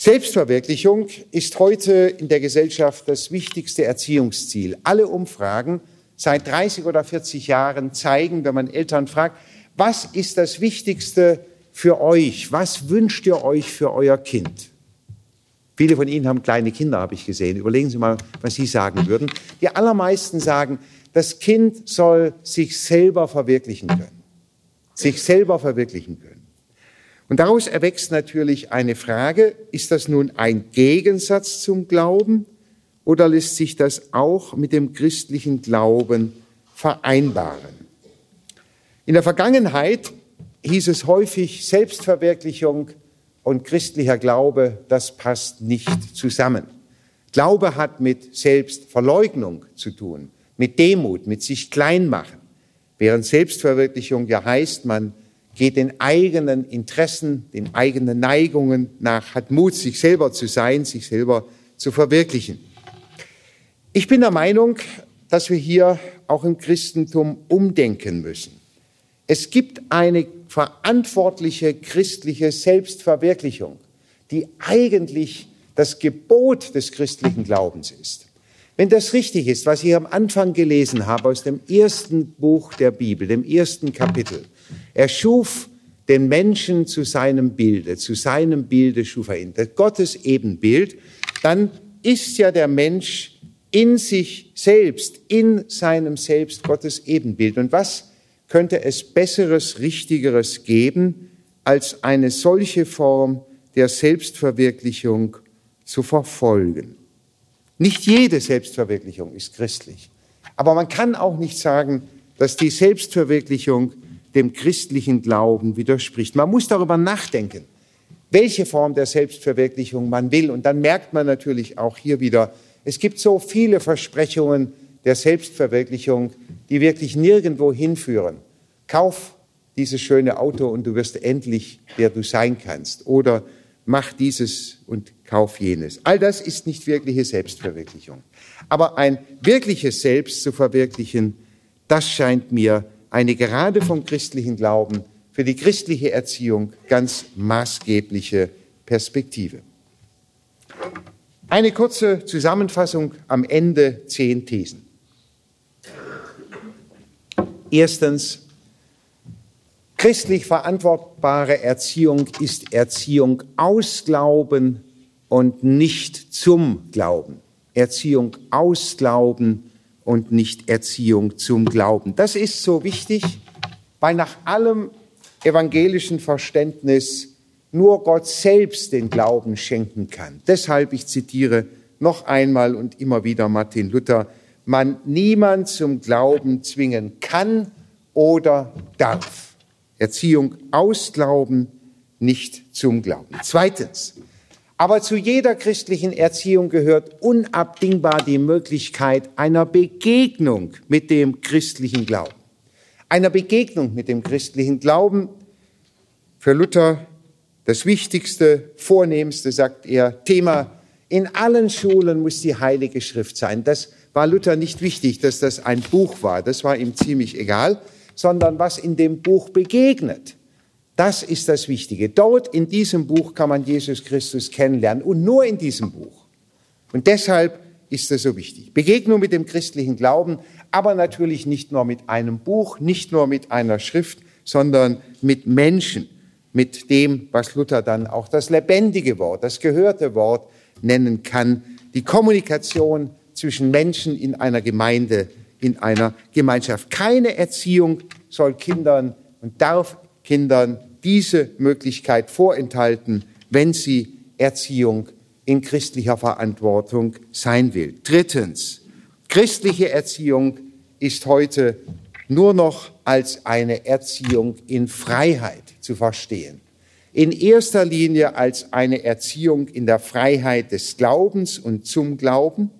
Selbstverwirklichung ist heute in der Gesellschaft das wichtigste Erziehungsziel. Alle Umfragen seit 30 oder 40 Jahren zeigen, wenn man Eltern fragt, was ist das Wichtigste für euch? Was wünscht ihr euch für euer Kind? Viele von Ihnen haben kleine Kinder, habe ich gesehen. Überlegen Sie mal, was Sie sagen würden. Die allermeisten sagen, das Kind soll sich selber verwirklichen können. Sich selber verwirklichen können. Und daraus erwächst natürlich eine Frage, ist das nun ein Gegensatz zum Glauben oder lässt sich das auch mit dem christlichen Glauben vereinbaren? In der Vergangenheit hieß es häufig, Selbstverwirklichung und christlicher Glaube, das passt nicht zusammen. Glaube hat mit Selbstverleugnung zu tun, mit Demut, mit sich klein machen. Während Selbstverwirklichung ja heißt, man geht den eigenen Interessen, den eigenen Neigungen nach, hat Mut, sich selber zu sein, sich selber zu verwirklichen. Ich bin der Meinung, dass wir hier auch im Christentum umdenken müssen. Es gibt eine verantwortliche christliche Selbstverwirklichung, die eigentlich das Gebot des christlichen Glaubens ist. Wenn das richtig ist, was ich am Anfang gelesen habe aus dem ersten Buch der Bibel, dem ersten Kapitel, er schuf den Menschen zu seinem Bilde, zu seinem Bilde schuf er ihn, das Gottes Ebenbild, dann ist ja der Mensch in sich selbst, in seinem Selbst Gottes Ebenbild. Und was könnte es Besseres, Richtigeres geben, als eine solche Form der Selbstverwirklichung zu verfolgen? Nicht jede Selbstverwirklichung ist christlich. Aber man kann auch nicht sagen, dass die Selbstverwirklichung dem christlichen Glauben widerspricht. Man muss darüber nachdenken, welche Form der Selbstverwirklichung man will. Und dann merkt man natürlich auch hier wieder, es gibt so viele Versprechungen der Selbstverwirklichung, die wirklich nirgendwo hinführen. Kauf dieses schöne Auto und du wirst endlich, wer du sein kannst. Oder mach dieses und kauf jenes. All das ist nicht wirkliche Selbstverwirklichung. Aber ein wirkliches Selbst zu verwirklichen, das scheint mir eine gerade vom christlichen Glauben für die christliche Erziehung ganz maßgebliche Perspektive. Eine kurze Zusammenfassung am Ende zehn Thesen. Erstens, christlich verantwortbare Erziehung ist Erziehung aus Glauben und nicht zum Glauben. Erziehung aus Glauben und nicht Erziehung zum Glauben. Das ist so wichtig, weil nach allem evangelischen Verständnis nur Gott selbst den Glauben schenken kann. Deshalb, ich zitiere noch einmal und immer wieder Martin Luther, man niemand zum Glauben zwingen kann oder darf. Erziehung aus Glauben, nicht zum Glauben. Zweitens, aber zu jeder christlichen Erziehung gehört unabdingbar die Möglichkeit einer Begegnung mit dem christlichen Glauben. Einer Begegnung mit dem christlichen Glauben. Für Luther das Wichtigste, Vornehmste, sagt er, Thema in allen Schulen muss die Heilige Schrift sein. Das war Luther nicht wichtig, dass das ein Buch war. Das war ihm ziemlich egal, sondern was in dem Buch begegnet. Das ist das Wichtige. Dort in diesem Buch kann man Jesus Christus kennenlernen und nur in diesem Buch. Und deshalb ist es so wichtig. Begegnung mit dem christlichen Glauben, aber natürlich nicht nur mit einem Buch, nicht nur mit einer Schrift, sondern mit Menschen, mit dem, was Luther dann auch das lebendige Wort, das gehörte Wort nennen kann, die Kommunikation zwischen Menschen in einer Gemeinde, in einer Gemeinschaft. Keine Erziehung soll Kindern und darf Kindern diese Möglichkeit vorenthalten, wenn sie Erziehung in christlicher Verantwortung sein will. Drittens, christliche Erziehung ist heute nur noch als eine Erziehung in Freiheit zu verstehen. In erster Linie als eine Erziehung in der Freiheit des Glaubens und zum Glauben,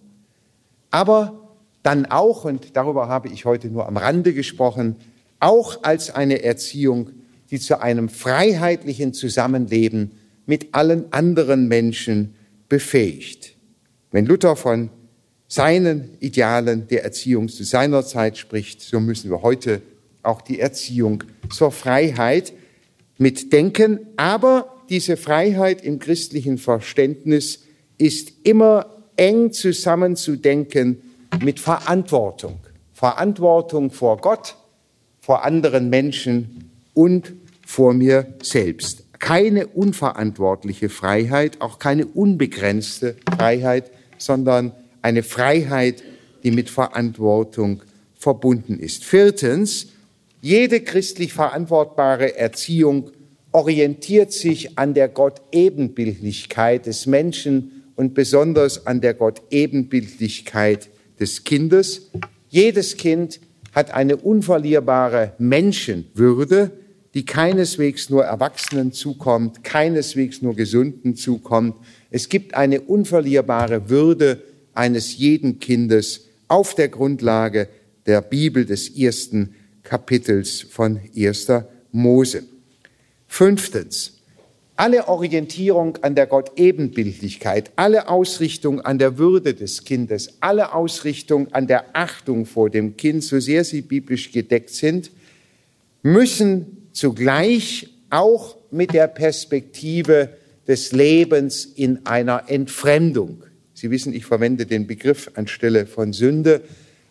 aber dann auch, und darüber habe ich heute nur am Rande gesprochen, auch als eine Erziehung die zu einem freiheitlichen Zusammenleben mit allen anderen Menschen befähigt. Wenn Luther von seinen Idealen der Erziehung zu seiner Zeit spricht, so müssen wir heute auch die Erziehung zur Freiheit mitdenken. Aber diese Freiheit im christlichen Verständnis ist immer eng zusammenzudenken mit Verantwortung. Verantwortung vor Gott, vor anderen Menschen und vor mir selbst. Keine unverantwortliche Freiheit, auch keine unbegrenzte Freiheit, sondern eine Freiheit, die mit Verantwortung verbunden ist. Viertens, jede christlich verantwortbare Erziehung orientiert sich an der Gott-Ebenbildlichkeit des Menschen und besonders an der Gott-Ebenbildlichkeit des Kindes. Jedes Kind hat eine unverlierbare Menschenwürde, die keineswegs nur Erwachsenen zukommt, keineswegs nur Gesunden zukommt. Es gibt eine unverlierbare Würde eines jeden Kindes auf der Grundlage der Bibel des ersten Kapitels von 1. Mose. Fünftens. Alle Orientierung an der Gott-Ebenbildlichkeit, alle Ausrichtung an der Würde des Kindes, alle Ausrichtung an der Achtung vor dem Kind, so sehr sie biblisch gedeckt sind, müssen zugleich auch mit der Perspektive des Lebens in einer Entfremdung. Sie wissen, ich verwende den Begriff anstelle von Sünde,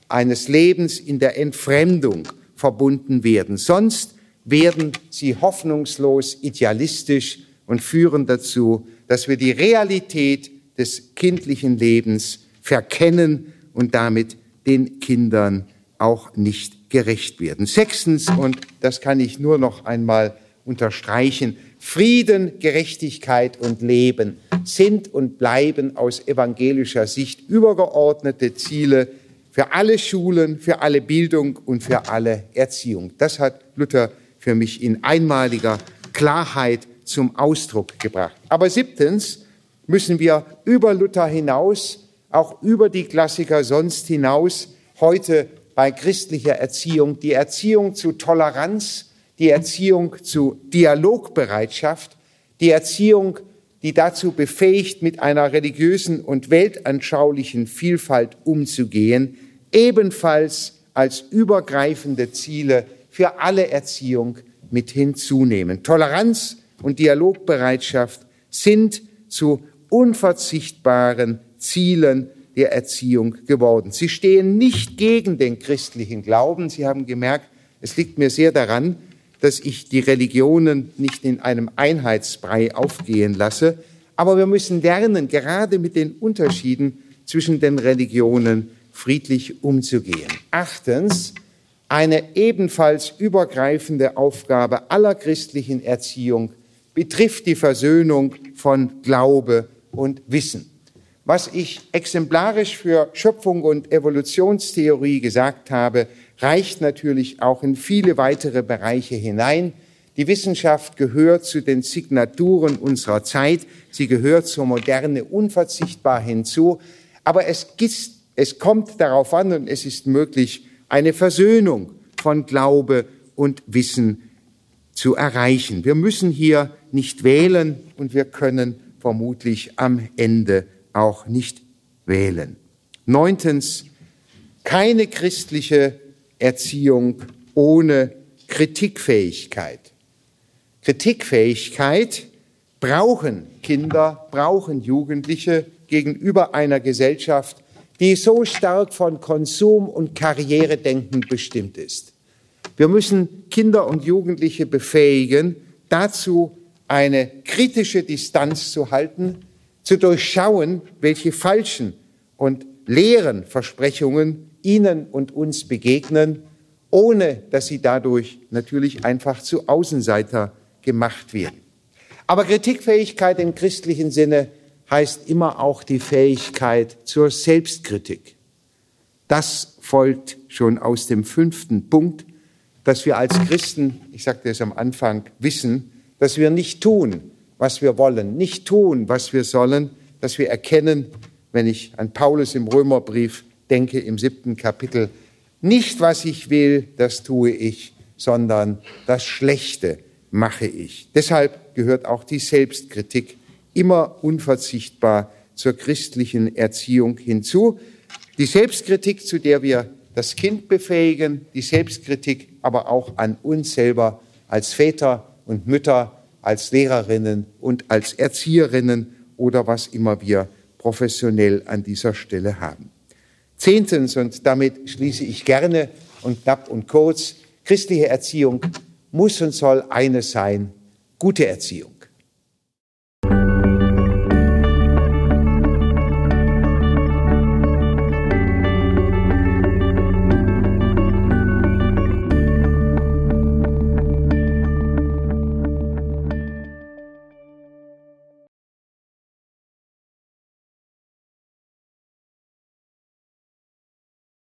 eines Lebens in der Entfremdung verbunden werden. Sonst werden sie hoffnungslos idealistisch und führen dazu, dass wir die Realität des kindlichen Lebens verkennen und damit den Kindern auch nicht gerecht werden. Sechstens, und das kann ich nur noch einmal unterstreichen, Frieden, Gerechtigkeit und Leben sind und bleiben aus evangelischer Sicht übergeordnete Ziele für alle Schulen, für alle Bildung und für alle Erziehung. Das hat Luther für mich in einmaliger Klarheit zum Ausdruck gebracht. Aber siebtens müssen wir über Luther hinaus, auch über die Klassiker sonst hinaus, heute bei christlicher Erziehung, die Erziehung zu Toleranz, die Erziehung zu Dialogbereitschaft, die Erziehung, die dazu befähigt, mit einer religiösen und weltanschaulichen Vielfalt umzugehen, ebenfalls als übergreifende Ziele für alle Erziehung mit hinzunehmen. Toleranz und Dialogbereitschaft sind zu unverzichtbaren Zielen der Erziehung geworden. Sie stehen nicht gegen den christlichen Glauben. Sie haben gemerkt, Es liegt mir sehr daran, dass ich die Religionen nicht in einem Einheitsbrei aufgehen lasse, aber wir müssen lernen, gerade mit den Unterschieden zwischen den Religionen friedlich umzugehen. Achtens, eine ebenfalls übergreifende Aufgabe aller christlichen Erziehung betrifft die Versöhnung von Glaube und Wissen. Was ich exemplarisch für Schöpfung und Evolutionstheorie gesagt habe, reicht natürlich auch in viele weitere Bereiche hinein. Die Wissenschaft gehört zu den Signaturen unserer Zeit. Sie gehört zur Moderne unverzichtbar hinzu. Aber es, ist, es kommt darauf an und es ist möglich, eine Versöhnung von Glaube und Wissen zu erreichen. Wir müssen hier nicht wählen und wir können vermutlich am Ende auch nicht wählen. Neuntens, keine christliche Erziehung ohne Kritikfähigkeit. Kritikfähigkeit brauchen Kinder, brauchen Jugendliche gegenüber einer Gesellschaft, die so stark von Konsum und Karrieredenken bestimmt ist. Wir müssen Kinder und Jugendliche befähigen, dazu eine kritische Distanz zu halten, zu durchschauen, welche falschen und leeren Versprechungen ihnen und uns begegnen, ohne dass sie dadurch natürlich einfach zu Außenseiter gemacht werden. Aber Kritikfähigkeit im christlichen Sinne heißt immer auch die Fähigkeit zur Selbstkritik. Das folgt schon aus dem fünften Punkt, dass wir als Christen, ich sagte es am Anfang, wissen, dass wir nicht tun, was wir wollen, nicht tun, was wir sollen, dass wir erkennen, wenn ich an Paulus im Römerbrief denke, im siebten Kapitel, nicht was ich will, das tue ich, sondern das Schlechte mache ich. Deshalb gehört auch die Selbstkritik immer unverzichtbar zur christlichen Erziehung hinzu. Die Selbstkritik, zu der wir das Kind befähigen, die Selbstkritik aber auch an uns selber als Väter und Mütter, als Lehrerinnen und als Erzieherinnen oder was immer wir professionell an dieser Stelle haben. Zehntens, und damit schließe ich gerne und knapp und kurz, christliche Erziehung muss und soll eines sein, gute Erziehung.